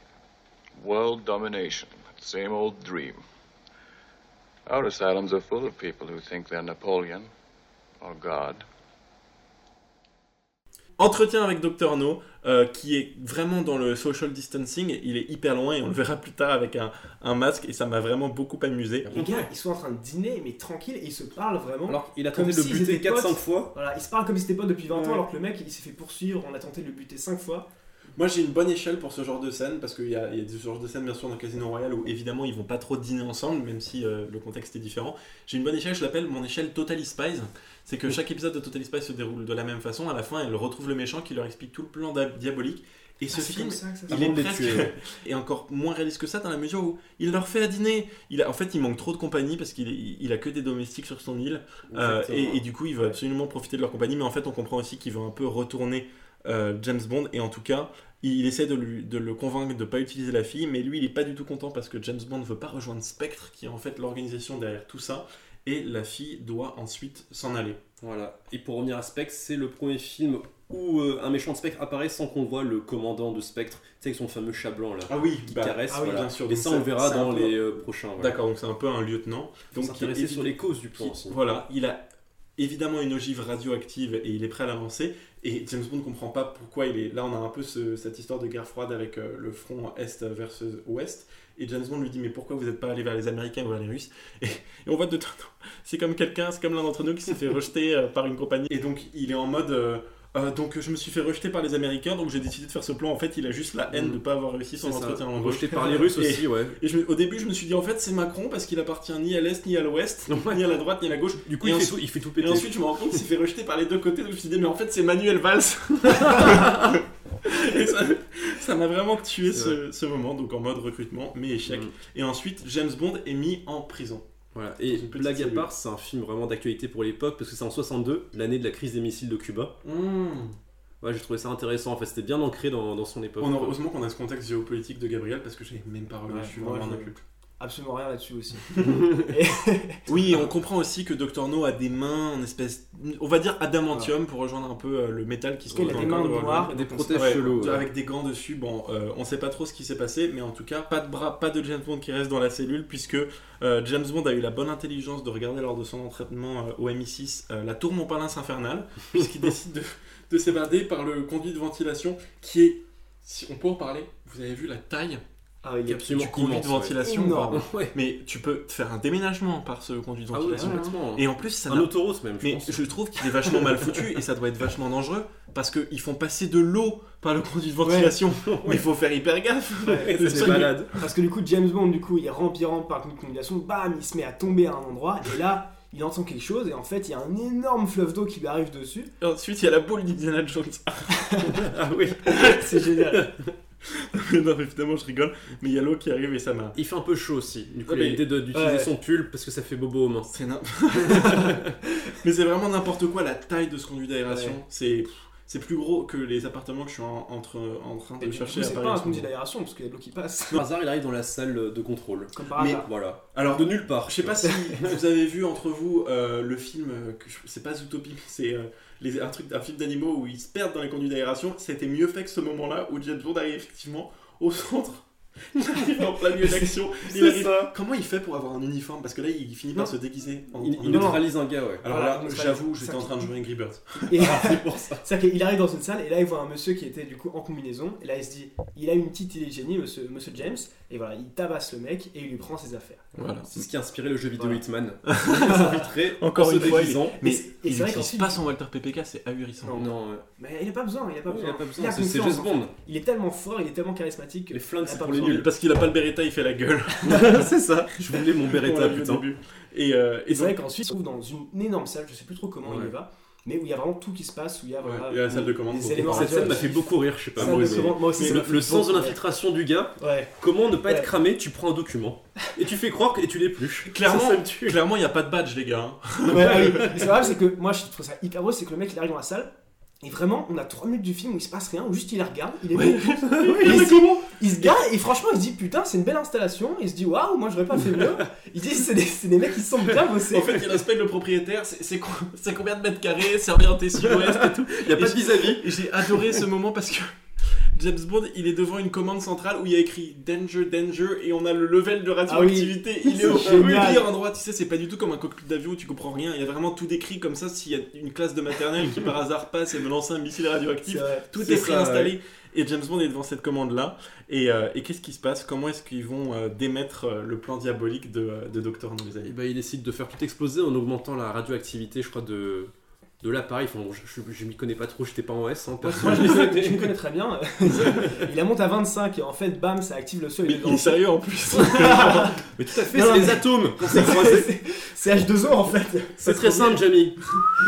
World domination. Same old dream. Our asylums are full of people who think they're Napoleon or God. Entretien avec Dr No, euh, qui est vraiment dans le social distancing. Il est hyper loin et on le verra plus tard avec un, un masque et ça m'a vraiment beaucoup amusé. les gars, ils sont en train de dîner, mais tranquille, et ils se parlent vraiment. Alors il a tenté de le buter étaient 4-5 potes. fois. Voilà, ils se parlent comme si c'était pas depuis 20 ans, alors que le mec, il s'est fait poursuivre, on a tenté de le buter 5 fois. Moi j'ai une bonne échelle pour ce genre de scène parce qu'il y a, y a des genres de scènes bien sûr dans Casino Royale où évidemment ils vont pas trop dîner ensemble même si euh, le contexte est différent. J'ai une bonne échelle, je l'appelle mon échelle Totally Spies. C'est que chaque épisode de Totally Spies se déroule de la même façon. À la fin, elle retrouve le méchant qui leur explique tout le plan diabolique. Et ce Ah, c'est film, ça ça il est presque (laughs) et encore moins réaliste que ça dans la mesure où il leur fait à dîner. Il a, en fait, il manque trop de compagnie parce qu'il il a que des domestiques sur son île. Euh, et, et du coup, il veut absolument profiter de leur compagnie, mais en fait, on comprend aussi qu'il veut un peu retourner James Bond, et en tout cas, il essaie de, lui- de le convaincre de ne pas utiliser la fille, mais lui, il est pas du tout content parce que James Bond ne veut pas rejoindre Spectre, qui est en fait l'organisation derrière tout ça, et la fille doit ensuite s'en aller. Voilà. Et pour revenir à Spectre, c'est le premier film où euh, un méchant de Spectre apparaît sans qu'on voit le commandant de Spectre, tu sais, avec son fameux chat blanc là. Ah oui, Qui bah, caresse, ah oui, voilà. bien sûr. Et ça, on verra dans peu- les euh, prochains. voilà. D'accord, donc c'est un peu un lieutenant. Donc, s'intéresser qui- sur les causes du plan qui-. Voilà, il a évidemment une ogive radioactive et il est prêt à la lancer. Et James Bond comprend pas pourquoi il est là. On a un peu ce- cette histoire de guerre froide avec euh, le front est versus ouest. Et James Bond lui dit mais pourquoi vous n'êtes pas allé vers les Américains ou vers les Russes? Et, et on voit de temps en temps, c'est comme quelqu'un, c'est comme l'un d'entre nous qui s'est fait (laughs) rejeter euh, par une compagnie. Et donc il est en mode euh, donc je me suis fait rejeter par les Américains, donc j'ai décidé de faire ce plan. En fait, il a juste la haine Mm. de ne pas avoir réussi son entretien en Rejeté par les Russes Et- aussi, ouais. Et je me- au début, je me suis dit en fait c'est Macron parce qu'il appartient ni à l'est ni à l'ouest, (laughs) Ouais. ni à la droite ni à la gauche. Du coup, Et il fait, tout, il fait tout Et péter. ensuite, je me rends compte qu'il s'est fait rejeter par les deux côtés, donc je me suis dit, mais en fait, c'est Manuel Valls. (laughs) et ça m'a vraiment tué ce moment, donc en mode recrutement, mais échec. Mm. Et ensuite, James Bond est mis en prison. Voilà. Et blague à part, c'est un film vraiment d'actualité pour l'époque parce que c'est en 62, l'année de la crise des missiles de Cuba. Ouais, j'ai trouvé ça intéressant. En fait, c'était bien ancré dans, dans son époque. Heureusement qu'on a ce contexte géopolitique de Gabriel parce que j'ai même pas revu, Ouais, je suis vraiment un occulte. Absolument rien là-dessus aussi. (laughs) Oui, on comprend aussi que Dr No a des mains en espèce, on va dire adamantium pour rejoindre un peu euh, le métal qui se trouve a dans des le corps mains noires. Des protèges Ouais, chelous. ouais. avec des gants dessus. Bon, euh, on sait pas trop ce qui s'est passé, mais en tout cas, pas de bras, pas de James Bond qui reste dans la cellule, puisque euh, James Bond a eu la bonne intelligence de regarder lors de son entraînement euh, au MI6 euh, la tour Montparnasse infernale, (laughs) puisqu'il décide de, de s'évader par le conduit de ventilation qui est, si on peut en parler, vous avez vu la taille Ah, il est est absolument du conduit immense, de ouais. ventilation Ouais. Mais tu peux te faire un déménagement par ce conduit de Ah oui, ventilation. complètement. Et en plus, ça un autoroute même, je mais pense. je trouve qu'il est vachement mal foutu et ça doit être vachement dangereux parce qu'ils font passer de l'eau par le conduit de ventilation. (laughs) Mais il faut faire hyper gaffe. Ouais, Le c'est malade. (laughs) Parce que du coup, James Bond, du coup, il rampe, il rampe par une combinaison, bam, il se met à tomber à un endroit, et là, il entend quelque chose, et en fait, il y a un énorme fleuve d'eau qui lui arrive dessus. Et ensuite, il y a la boule d'Indiana Jones. (laughs) Ah oui. C'est génial. (laughs) non, mais évidemment, je rigole. Mais il y a l'eau qui arrive et ça m'a. Il fait un peu chaud aussi. Du coup, Ouais, il a l'idée d'utiliser Ouais. son pull parce que ça fait bobo aux mains. C'est (laughs) (laughs) Mais c'est vraiment n'importe quoi la taille de ce conduit d'aération. Ouais. C'est. C'est plus gros que les appartements que je suis en, entre, en train Et de du chercher c'est pas un conduit d'aération, parce qu'il y a de l'eau qui passe. Par hasard, il arrive dans la salle de contrôle. Comme par Mais- hasard. Voilà. Alors, De nulle part. Je sais pas si vous avez vu entre vous euh, le film, euh, que je- c'est pas Zootopie, c'est euh, les- un, truc, un film d'animaux où ils se perdent dans les conduits d'aération. C'était mieux fait que ce moment-là où James Bond arrive effectivement au centre. (laughs) Il arrive en plein milieu d'action. Il C'est arrive- ça. Comment il fait pour avoir un uniforme? Parce que là, il finit par se déguiser. En, Il, en- il neutralise un gars, ouais. Alors Voilà, là, j'avoue, j'étais en train de jouer Angry Birds. (laughs) Et C'est pour ça. (laughs) c'est-à-dire qu'il arrive dans une salle, et là, il voit un monsieur qui était du coup en combinaison, et là, il se dit, il a une petite idée de génie, monsieur, monsieur James, et voilà, il tabasse le mec, et il lui prend ses affaires. Voilà. C'est ce qui a inspiré le jeu vidéo Voilà. Hitman. Il s'inviterait Encore une fois, il- déguisant. Mais il n'utilise pas son Walter PPK, c'est ahurissant. Non. Mais il a pas besoin, il a pas besoin. a pas besoin. Il a C'est James. Bond. Il est tellement fort, il est tellement charismatique. que Les flingues, c'est pas pour les Parce qu'il a pas le Beretta, il fait la gueule. (laughs) c'est ça. Je voulais mon On Beretta, putain. début. Et, euh, et Et c'est vrai qu'ensuite, il se trouve dans une énorme salle, je sais plus trop comment il Ouais. y va, mais où il y a vraiment tout qui se passe, où il y a, Ouais, voilà, il y a la salle de commande Cette scène m'a fait beaucoup rire, je sais pas. Moi, mais- aussi, mais le, sens de l'infiltration du gars. Ouais. comment ne pas Ouais. être cramé, tu prends un document. Et tu fais croire que tu l'es plus. Clairement, Ça, ça me tue. Clairement, il n'y a pas de badge, les gars. hein. C'est vrai, c'est que moi je trouve ça hyper beau, c'est que le mec il arrive dans la salle. Et vraiment, on a 3 minutes du film où il se passe rien, où juste il la regarde, il est Ouais. bon. Et (laughs) il, il se gare et franchement il se dit putain c'est une belle installation, il se dit waouh moi j'aurais pas fait mieux. Il dit c'est des, c'est des mecs qui se sont bien bossés. En fait, il respecte le propriétaire. C'est c'est co- c'est combien de mètres carrés C'est orienté sud-ouest et tout. Il n'y a pas de vis-à-vis. Et j'ai adoré ce moment parce que James Bond, il est devant une commande centrale où il y a écrit Danger, Danger, et on a le level de radioactivité. il est au (laughs) pire endroit. Tu sais, c'est pas du tout comme un cockpit d'avion où tu comprends rien. Il y a vraiment tout décrit comme ça. S'il y a une classe de maternelle qui par hasard (laughs) passe et me lance un missile radioactif, tout est préinstallé. Et James Bond est devant cette commande-là. Et, euh, et qu'est-ce qui se passe? Comment est-ce qu'ils vont euh, démettre euh, le plan diabolique de, de Doctor No, amis bah, il décide de faire tout exploser en augmentant la radioactivité, je crois, de, de l'appareil. Enfin, bon, je, je, je m'y connais pas trop, j'étais pas en S. Hein, Moi, je, le connais, je le connais très bien. (laughs) il la monte à 25 et en fait bam ça active le seuil Mais de il est sérieux en plus. (laughs) Mais tout à fait, c'est non, les mais- atomes. C'est- C'est H2O en fait. C'est très simple, Jamie.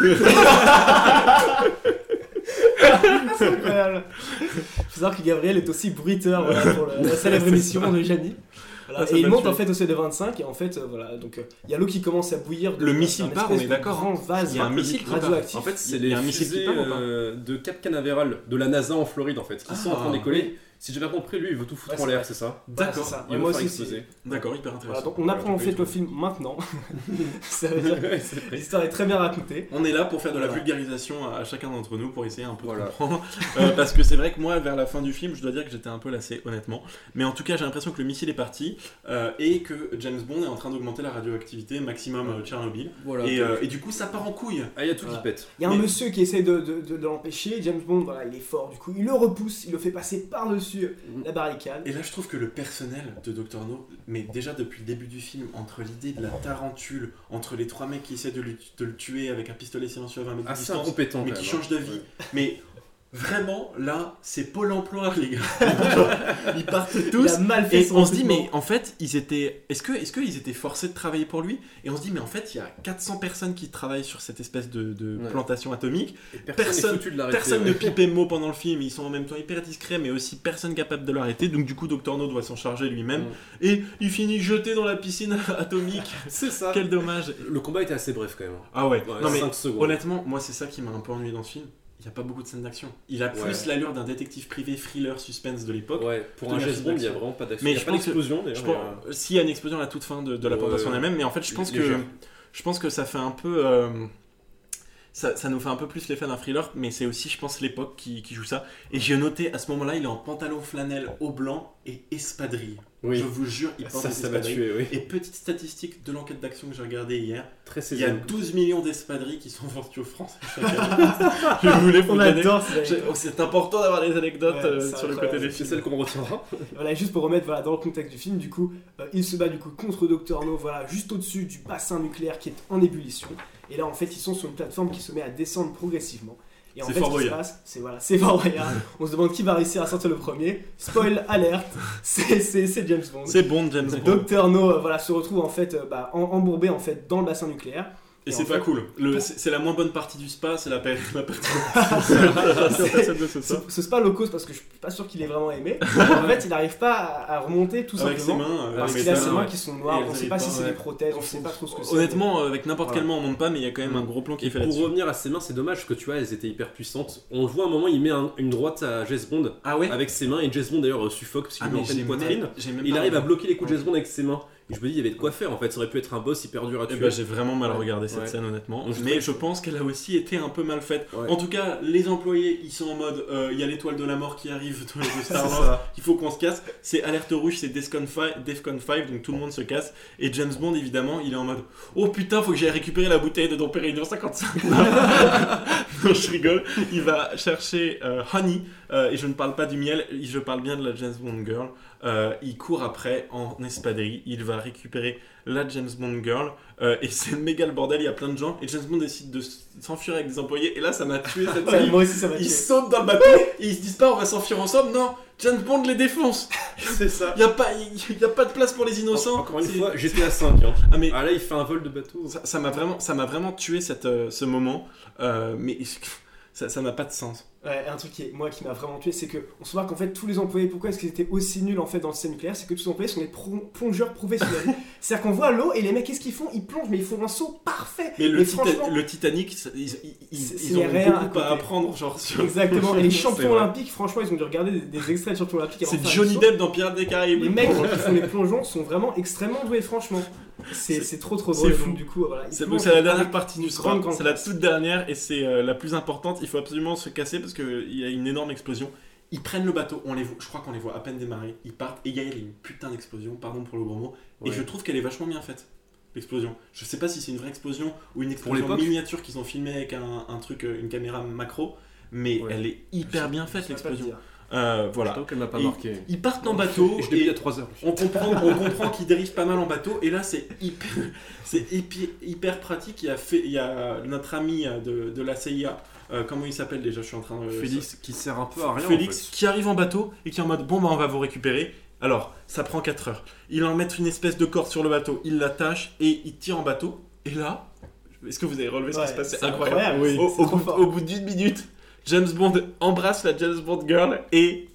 (laughs) C'est incroyable. Faut savoir que Gabriel est aussi bruiteur voilà, pour le- la célèbre émission de Jani. Voilà. Ah, et il monte en fait au seuil de 25 et en fait euh, voilà donc euh, il y a l'eau qui commence à bouillir. de- Le missile part, on est de d'accord, Grand vase Il y a un missile radioactif. En fait, c'est les a un missile qui fusées euh, de Cap Canaveral de la NASA en Floride, en fait, qui sont en Ah, train de décoller. Si j'ai bien compris, lui, il veut tout foutre Ouais, en l'air, c'est ça D'accord. c'est ça. Il Ouais, veut moi faire aussi. D'accord, hyper intéressant. Voilà, donc on apprend en fait le film maintenant. (laughs) ça veut dire Ouais, que l'histoire est très bien racontée. On est là pour faire de la Voilà. vulgarisation à, à chacun d'entre nous pour essayer un peu Voilà. de comprendre. Euh, (laughs) parce que c'est vrai que moi, vers la fin du film, je dois dire que j'étais un peu lassé, honnêtement. Mais en tout cas, j'ai l'impression que le missile est parti euh, et que James Bond est en train d'augmenter la radioactivité maximum euh, Tchernobyl. Voilà. Et, euh, et du coup, ça part en couille. Ah, il y a tout Voilà. qui pète. Il y a un Mais- monsieur qui essaie de, de- de- de l'empêcher. James Bond, voilà, il est fort. Du coup, il le repousse, il le fait passer par-dessus Mhm. la barricade. Et là, je trouve que le personnel de Dr. No, mais déjà depuis le début du film, entre l'idée de la tarentule, entre les trois mecs qui essaient de, lui- de le tuer avec un pistolet silencieux à 20 mètres de distance, incompétent. mais qui change de hein. vie. Ouais. Mais vraiment, là, c'est Pôle emploi, les gars. (laughs) Ils partent tous. Il a mal fait Et son on se dit, mais en fait, ils étaient. Est-ce que, est-ce qu'ils étaient forcés de travailler pour lui? Et on se dit, mais en fait, il y a 400 personnes qui travaillent sur cette espèce de, de Ouais. plantation atomique. Et Personne- Personne de. Personne ouais. ne pipait mot pendant le film. Ils sont en même temps hyper discrets, mais aussi personne capable de l'arrêter. Donc, du coup, Dr. No doit s'en charger lui-même. Mm. Et il finit jeté dans la piscine (laughs) atomique. (laughs) C'est ça. Quel dommage. Le combat était assez bref quand même. Ah ouais. Ouais, non, mais 5 secondes. honnêtement, moi, c'est ça qui m'a un peu ennuyé dans ce film. Il n'y a pas beaucoup de scènes d'action. Il a plus Ouais. l'allure d'un détective privé thriller suspense de l'époque. Ouais, pour un James Bond, il y a vraiment pas d'action. Mais Il y a pas d'explosion d'ailleurs. s'il y a une explosion à la toute fin de, de la Ouais, plantation elle-même, mais en fait, je pense que je pense que ça fait un peu, euh, ça, ça nous fait un peu plus l'effet d'un thriller, mais c'est aussi, je pense, l'époque qui, qui joue ça. Et j'ai noté à ce moment-là, il est en pantalon flanelle au blanc et espadrille. Oui. Je vous jure, il porte Ça, des ça m'a espadrilles. tué, oui. Et petite statistique de l'enquête d'action que j'ai regardée hier, Très il y a saison. 12 millions d'espadrilles qui sont vendues aux Français (laughs) je voulais vous On donner. adore. C'est important d'avoir des anecdotes Ouais, euh, c'est sur le côté des C'est films. celle qu'on retiendra. (laughs) Voilà, juste pour remettre voilà, dans le contexte du film, du coup, euh, il se bat du coup contre Dr. No, voilà, juste au-dessus du bassin nucléaire qui est en ébullition. Et là, en fait, ils sont sur une plateforme qui se met à descendre progressivement. Et en fait, Fort ce qui se Boyard. passe, c'est voilà, c'est Fort Boyard. On se demande qui va réussir à sortir le premier. Spoil alerte, (laughs) c'est James Bond. C'est bon, James Bond. Dr. No, euh, voilà, se retrouve en fait euh, bah, embourbé en fait dans le bassin nucléaire. Et Et c'est pas fait- cool. Le- C'est la moins bonne partie du spa, c'est la, (laughs) ce spa. ce spa low cost parce que je suis pas sûr qu'il est vraiment aimé. (laughs) en fait, il n'arrive pas à, remonter tout Avec ses simplement. mains. euh, Parce qu'il a ses ses mains, qui sont noires, on sait pas pas, si c'est des prothèses, on sait pas trop ce que c'est. Honnêtement, avec n'importe quelle main, on monte pas, mais il y a quand même un gros plan qui Et fait pour revenir à ses mains, c'est dommage parce que tu vois, elles étaient hyper puissantes. On le voit à un moment, il met un- une droite à James Bond Ah ouais avec ses mains et James Bond d'ailleurs suffoque parce qu'il Ah, lui met mais en pleine j'ai poitrine. Il arrive à bloquer les coups de James Bond avec ses mains. Et je me dis, il y avait de quoi faire en fait. Ça aurait pu être un boss hyper dur à Eh tuer. ben, j'ai vraiment mal Ouais. regardé cette Ouais. scène honnêtement, Donc, je mais je pense qu'elle a aussi été un peu mal faite. Ouais. En tout cas, les employés, ils sont en mode, euh, il y a l'étoile de la mort qui arrive (laughs) dans les jeux Star Wars, il faut qu'on se casse. C'est alerte rouge, c'est Defcon 5, Defcon 5, donc tout le monde se casse. Et James Bond, évidemment, il est en mode, oh putain, faut que j'aille récupérer la bouteille de Dom Pérignon 55. non, je rigole. Il va chercher euh, Honey, euh, et je ne parle pas du miel, je parle bien de la James Bond girl. Euh, il court après en espadrille, il va récupérer la James Bond girl, euh, et c'est méga le bordel, il y a plein de gens, et James Bond décide de s'enfuir avec des employés, et là ça m'a tué cette (laughs) Ouais, scène. moi aussi ça m'a tué. Ils sautent dans le bateau et ils se disent pas on va s'enfuir ensemble, non, James Bond les défonce. (laughs) C'est ça. Il y a pas, y a pas de place pour les innocents. Encore une fois, j'étais à 5. Hein. Ah mais Ah là, il fait un vol de bateau. ça ça m'a vraiment, ça m'a vraiment tué cette, euh, ce moment, euh, mais ça, ça n'a pas de sens. Ouais, un truc qui est, moi qui m'a vraiment tué, c'est que on se voit qu'en fait tous les employés, pourquoi est-ce qu'ils étaient aussi nuls en fait dans le système nucléaire, c'est que tous les employés sont des pro- plongeurs professionnels. (laughs) C'est-à-dire qu'on voit l'eau et les mecs qu'est-ce qu'ils font? Ils plongent mais ils font un saut parfait. Mais le, Et Tita- franchement- le Titanic, ils, ils, ils, ont rien à beaucoup à apprendre, genre sur. Exactement. (laughs) Et les champions olympiques, franchement, ils ont dû regarder des, des extraits de champions olympiques. C'est Johnny. Depp dans Pirates des Caraïbes. Les mecs (laughs) qui font les plongeons sont vraiment extrêmement doués, franchement. C'est trop trop drôle. fou. Donc, du coup, voilà. C'est la dernière partie du grande c'est la toute dernière et c'est euh, la plus importante. Il faut absolument se casser parce qu'il y a une énorme explosion. Ils prennent le bateau, on les voit, je crois qu'on les voit à peine démarrer. Ils partent et il y a une putain d'explosion, pardon pour le gros mot. Et je trouve qu'elle est vachement bien faite, l'explosion. Je sais pas si c'est une vraie explosion ou une explosion miniature qu'ils ont filmé avec un, un truc, euh, une caméra macro, mais Ouais. elle est hyper bien faite sais l'explosion. Euh, voilà. Je t'avoue qu'elle m'a pas Et- marqué. Ils partent en bateau Et je l'ai vu il y et a 3 heures. on comprend, on comprend qu'il dérive pas mal en bateau et là c'est hyper, (laughs) c'est hyper, hyper pratique. Il y a, fait, il y a notre ami de, de la CIA, euh, comment il s'appelle déjà? Je suis en train de. Félix qui sert un peu à rien. Félix en fait. qui arrive en bateau et qui est en mode bon bah on va vous récupérer. Alors ça prend 4 heures. Il en met une espèce de corde sur le bateau, il l'attache et il tire en bateau. Et là, est-ce que vous avez relevé ce qui Ouais, se passe c'est incroyable. incroyable, Oui. bout, au bout d'une minute, James Bond embrasse la James Bond girl et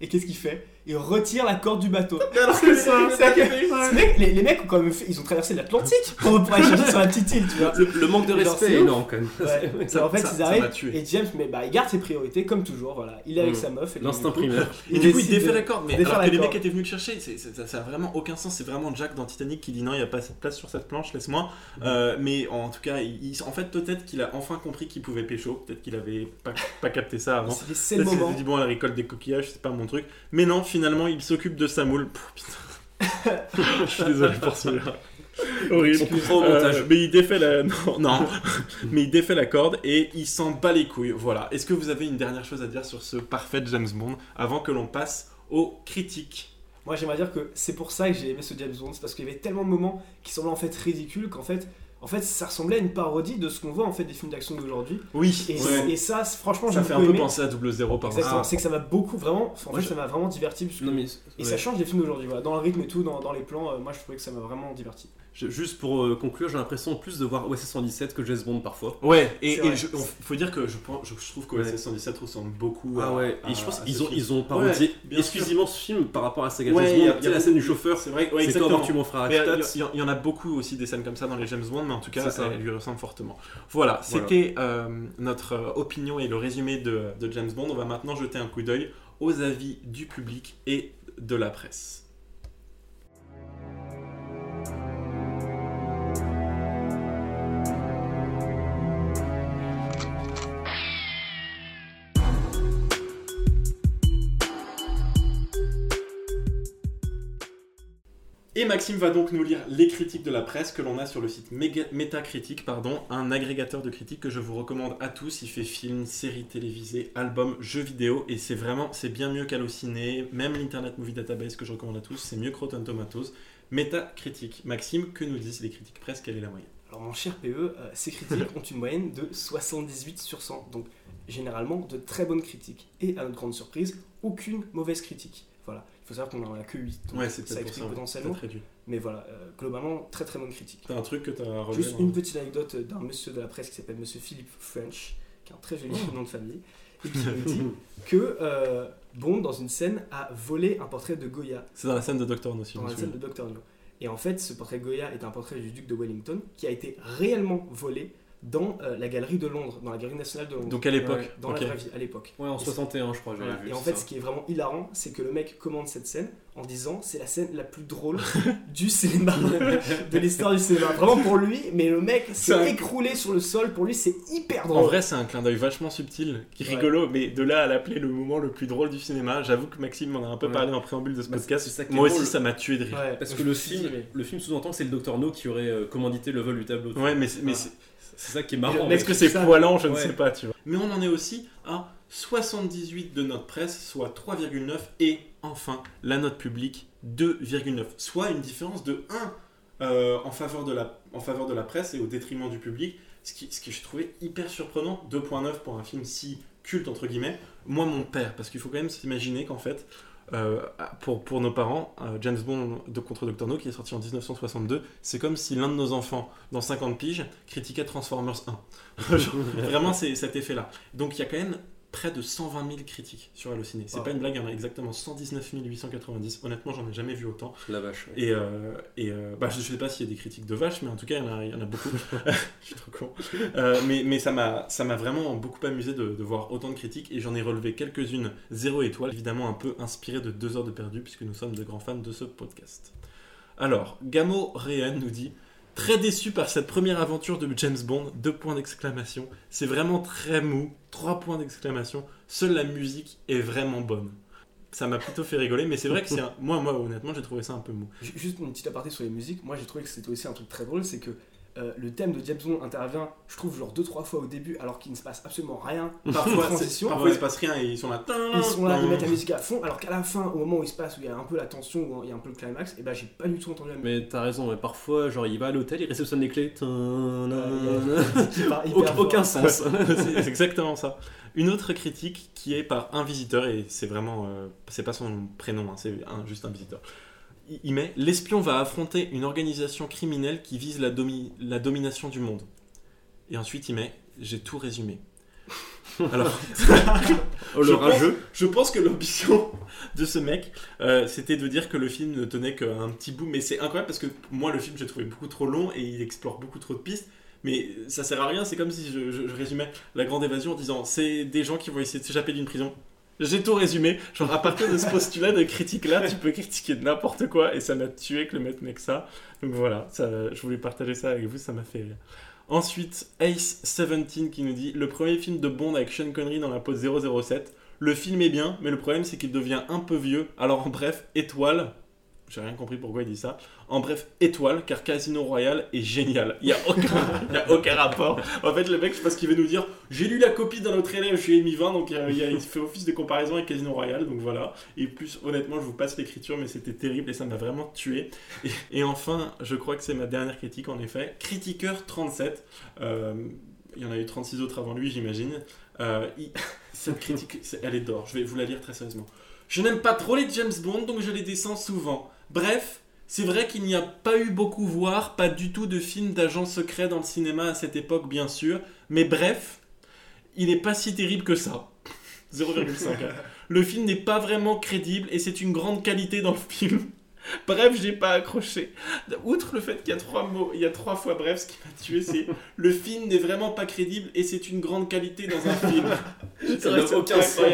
Et qu'est-ce qu'il fait? Et retire la corde du bateau. (laughs) ça, C'est mec- les, les mecs ont quand même fait, ils ont traversé l'Atlantique (laughs) pour, pour aller chercher sur la petite île, tu vois. Le, le manque de respect c'est est énorme quand même. Ouais. Et (laughs) Ça- en fait, ça- ils arrivent et James, mais bah, il garde ses priorités comme toujours. Voilà, il est avec Mm. sa meuf. L'instinct primaire. Et du coup, il défait de- la corde, mais défaire alors la que les mecs étaient venus le chercher, ça, ça a vraiment aucun sens. C'est vraiment Jack dans Titanic qui dit non, il n'y a pas assez de place sur cette planche, laisse-moi. Euh, mais en tout cas, il- en fait, peut-être qu'il a enfin compris qu'il pouvait pécho. Peut-être qu'il avait pas, pas capté ça avant. C'est le moment. s'est dit bon, elle récolte des coquillages, c'est pas mon truc. Mais non, finalement, il s'occupe de sa moule. Pff, putain. (laughs) Je suis désolé pour celui-là. Horrible. Euh, mais il défait la (laughs) non, non. mais il défait la corde et il s'en bat les couilles. Voilà. Est-ce que vous avez une dernière chose à dire sur ce parfait James Bond avant que l'on passe aux critiques? Moi, j'aimerais dire que c'est pour ça que j'ai aimé ce James Bond, c'est parce qu'il y avait tellement de moments qui semblaient en fait ridicules qu'en fait, en fait, ça ressemblait à une parodie de ce qu'on voit en fait des films d'action d'aujourd'hui. Oui. Et, Ouais. et ça, franchement, Ça fait un peu aimé. penser à double zéro par exemple. C'est que ça m'a beaucoup vraiment, en fait, je- ça m'a vraiment diverti. parce que- Non, mais, Et ouais. ça change des films d'aujourd'hui, voilà. dans le rythme et tout, dans, dans les plans. euh, moi, je trouvais que ça m'a vraiment diverti. Juste pour euh, conclure, j'ai l'impression plus de voir OSS 117 que James Bond parfois. Ouais, et, et je- on- faut dire que je, pense- je, je trouve que Ouais. OSS 117 ressemble beaucoup Ah à. ouais, à- et je pense qu'ils ont, ils ont parodié Ouais, exclusivement ce film par rapport à Saga Ouais, James il y a- Bond. il y a la scène du chauffeur, C'est vrai, ouais, c'est comment tu mon frère Mais, euh. Il y, en a beaucoup aussi des scènes comme ça dans les James Bond, mais en tout cas, ça. elle lui ressemble fortement. Voilà, Voilà. c'était euh, notre opinion et le résumé de, de James Bond. On va maintenant jeter un coup d'œil aux avis du public et de la presse. Et Maxime va donc nous lire les critiques de la presse que l'on a sur le site Metacritic, pardon, un agrégateur de critiques que je vous recommande à tous. Il fait films, séries télévisées, albums, jeux vidéo, et c'est vraiment, c'est bien mieux qu'Allociné, même l'Internet Movie Database que je recommande à tous, c'est mieux que Rotten Tomatoes. Metacritic. Maxime, que nous disent les critiques presse? Quelle est la moyenne? Alors, mon cher PE, euh, ces critiques ont une moyenne de 78 sur 100. Donc, généralement, de très bonnes critiques. Et à notre grande surprise, aucune mauvaise critique. Voilà. Faut savoir qu'on en a que 8. Donc, Ouais, c'est ça explique potentiellement. Mais voilà, euh, globalement, très très bonne critique. T'as un truc que t'as relevé Juste une petite anecdote d'un monsieur de la presse qui s'appelle Monsieur Philippe French, qui a un très joli nom de famille, et qui (laughs) nous dit que euh, Bond, dans une scène, a volé un portrait de Goya C'est dans la scène de Doctor No, si dans la scène de Dr. No. Et en fait, ce portrait de Goya est un portrait du duc de Wellington qui a été réellement volé dans euh, la galerie de Londres, dans la galerie nationale de Londres. Donc à l'époque, Ouais, dans la vraie vie, à l'époque. Ouais, en Et 61, je crois, j'avais Voilà. vu. Et en fait, ça. ce qui est vraiment hilarant, c'est que le mec commande cette scène en disant c'est la scène la plus drôle (laughs) du cinéma, de l'histoire du cinéma. Vraiment pour lui, mais le mec un- s'est écroulé sur le sol. Pour lui, c'est hyper En drôle. vrai, c'est un clin d'œil vachement subtil, qui est Ouais. rigolo, mais de là à l'appeler le moment le plus drôle du cinéma, j'avoue que Maxime m'en a un peu Ouais. parlé en préambule de ce Bah, podcast. c'est ça Moi aussi, ça m'a tué de rire. Ouais, Parce que le film, le film sous-entend que c'est le Dr No qui aurait euh, commandité le vol du tableau. Ouais, mais, c'est- mais. C'est- ça qui est marrant. est-ce que c'est poilant Je ne sais pas, tu vois. Mais on en est aussi à 78 de notre presse, soit 3,9, et enfin la note publique 2,9, soit une différence de 1 euh, en, faveur de la, en faveur de la presse et au détriment du public, ce qui, ce que je trouvais hyper surprenant, 2,9 pour un film si culte entre guillemets. Moi, mon père, parce qu'il faut quand même s'imaginer qu'en fait, euh, pour, pour nos parents, euh, James Bond de contre Dr. No, qui est sorti en 1962, c'est comme si l'un de nos enfants, dans 50 piges, critiquait Transformers 1. Genre, (laughs) Vraiment, c'est cet effet-là. Donc, il y a quand même près de 120 000 critiques sur Allociné. C'est Wow. pas une blague, il y en a exactement 119 890. Honnêtement, j'en ai jamais vu autant. La vache. ouais. Et, euh, et euh, bah, je sais pas s'il y a des critiques de vaches, mais en tout cas, il y en a, il y en a beaucoup. (laughs) (laughs) je suis trop con. Euh, mais mais ça m'a ça m'a vraiment beaucoup amusé de, de voir autant de critiques et j'en ai relevé quelques-unes zéro étoile, évidemment un peu inspiré de deux heures de perdu puisque nous sommes de grands fans de ce podcast. Alors, Gamo Réen nous dit Très déçu par cette première aventure de James Bond, deux points d'exclamation. C'est vraiment très mou, trois points d'exclamation. Seule la musique est vraiment bonne. Ça m'a plutôt fait rigoler, mais c'est vrai que c'est un- (laughs) moi, moi honnêtement, j'ai trouvé ça un peu mou. Ju- Juste une petite aparté sur les musiques, moi j'ai trouvé que c'était aussi un truc très drôle, c'est que euh, le thème de James Bond intervient, je trouve, genre deux trois fois au début, alors qu'il ne se passe absolument rien. (laughs) Parfois, transition. parfois il se passe rien et ils sont là. Ils sont là, ils mettent la musique à fond, alors qu'à la fin, au moment où il se passe, où il y a un peu la tension, où il y a un peu le climax, et ben j'ai pas du tout entendu la musique. Mais t'as raison, mais parfois, genre, il va à l'hôtel, il réceptionne les clés. Aucun, sens. (laughs) c'est exactement ça. Une autre critique qui est par un visiteur, et c'est vraiment. euh, c'est pas son prénom, hein, c'est juste un visiteur. Il, met L'espion va affronter une organisation criminelle qui vise la, domi- la domination du monde. Et ensuite il met J'ai tout résumé. (laughs) Alors, Oh, Je pense- rageux. je pense que l'ambition de ce mec, euh, c'était de dire que le film ne tenait qu'un petit bout. Mais c'est incroyable parce que moi, le film, j'ai trouvé beaucoup trop long et il explore beaucoup trop de pistes. Mais ça sert à rien. C'est comme si je, je- je résumais la grande évasion en disant c'est des gens qui vont essayer de s'échapper d'une prison. J'ai tout résumé. Genre, à partir de ce postulat de critique-là, tu peux critiquer n'importe quoi et ça m'a tué que le mec mec ça. Donc voilà, je voulais partager ça avec vous, ça m'a fait rire. Ensuite, Ace17 qui nous dit Le premier film de Bond avec Sean Connery dans la pose 007. Le film est bien, mais le problème c'est qu'il devient un peu vieux. Alors en bref, étoile. J'ai rien compris pourquoi il dit ça. En bref, étoile, car Casino Royale est génial. Il n'y a, (laughs) a aucun rapport. En fait, le mec, je ce qu'il veut nous dire. J'ai lu la copie dans notre élève, je lui ai mis 20, donc euh, il, fait office de comparaison avec Casino Royale, donc voilà. Et plus, honnêtement, je vous passe l'écriture, mais c'était terrible et ça m'a vraiment tué. Et, enfin, je crois que c'est ma dernière critique, en effet. Critiqueur 37. Euh, il y en a eu 36 autres avant lui, j'imagine. Euh, Cette critique, elle est d'or. Je vais vous la lire très sérieusement. Je n'aime pas trop les James Bond, donc je les descends souvent. Bref, c'est vrai qu'il n'y a pas eu beaucoup, voire pas du tout de films d'agents secrets dans le cinéma à cette époque, bien sûr. Mais bref, il n'est pas si terrible que ça. (laughs) 0,5. Le film n'est pas vraiment crédible et c'est une grande qualité dans le film. Bref, j'ai pas accroché. Outre le fait qu'il y a trois mots, il y a trois fois bref, ce qui m'a tué, c'est (laughs) le film n'est vraiment pas crédible et c'est une grande qualité dans un film. (laughs) Ça n'a C'est aucun sens. pas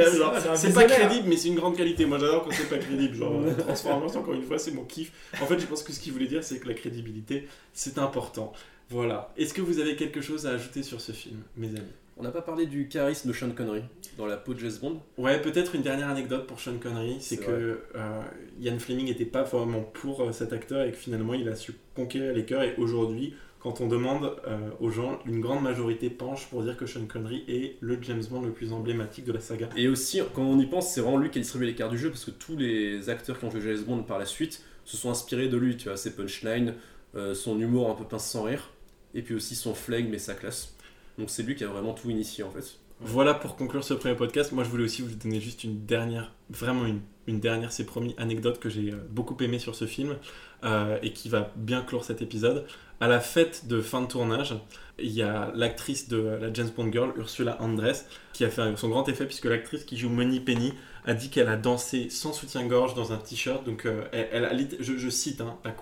visionnaire. crédible, mais c'est une grande qualité. Moi, j'adore quand c'est pas crédible. Genre, Transformers, encore une fois, c'est mon kiff. En fait, je pense que ce qu'il voulait dire, c'est que la crédibilité, c'est important. Voilà. Est-ce que vous avez quelque chose à ajouter sur ce film, mes amis? On n'a pas parlé du charisme de Sean Connery dans la peau de James Bond. Ouais, peut-être une dernière anecdote pour Sean Connery, c'est que euh, Ian Fleming n'était pas vraiment pour euh, cet acteur et que finalement il a su conquérir les cœurs. Et aujourd'hui, quand on demande euh, aux gens, une grande majorité penche pour dire que Sean Connery est le James Bond le plus emblématique de la saga. Et aussi, quand on y pense, c'est vraiment lui qui a distribué les cartes du jeu parce que tous les acteurs qui ont joué James Bond par la suite se sont inspirés de lui. Tu vois, ses punchlines, euh, son humour un peu pince sans rire, et puis aussi son flegme et sa classe. Donc c'est lui qui a vraiment tout initié en fait. Voilà pour conclure ce premier podcast. Moi, je voulais aussi vous donner juste une dernière, vraiment une, une dernière, c'est promis, anecdote que j'ai euh, beaucoup aimé sur ce film euh, et qui va bien clore cet épisode. À la fête de fin de tournage, il y a l'actrice de la James Bond Girl, Ursula Andress, qui a fait son grand effet puisque l'actrice qui joue Money Penny a dit qu'elle a dansé sans soutien-gorge dans un t-shirt. Donc, euh, elle, a je, je cite hein, la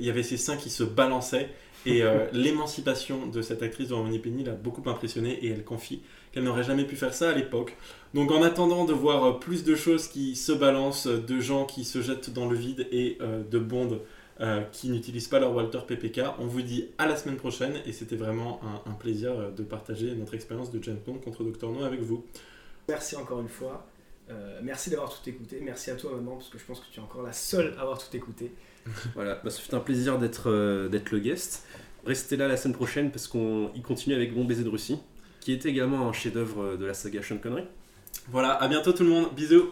il y avait ses seins qui se balançaient et euh, l'émancipation de cette actrice devant Money Penny l'a beaucoup impressionnée et elle confie qu'elle n'aurait jamais pu faire ça à l'époque. Donc en attendant de voir euh, plus de choses qui se balancent, euh, de gens qui se jettent dans le vide et de Bond qui n'utilisent pas leur Walter PPK, on vous dit à la semaine prochaine et c'était vraiment un, un plaisir de partager notre expérience de James Bond contre Dr No avec vous. Merci encore une fois. Merci d'avoir tout écouté. Merci à toi maman parce que je pense que tu es encore la seule à avoir tout écouté. (laughs) Voilà, bah, fait un plaisir d'être euh, le guest. Restez là la semaine prochaine parce qu'on y continue avec Bon Baiser de Russie, qui est également un chef-d'œuvre de la saga Sean Connery. Voilà, à bientôt tout le monde, bisous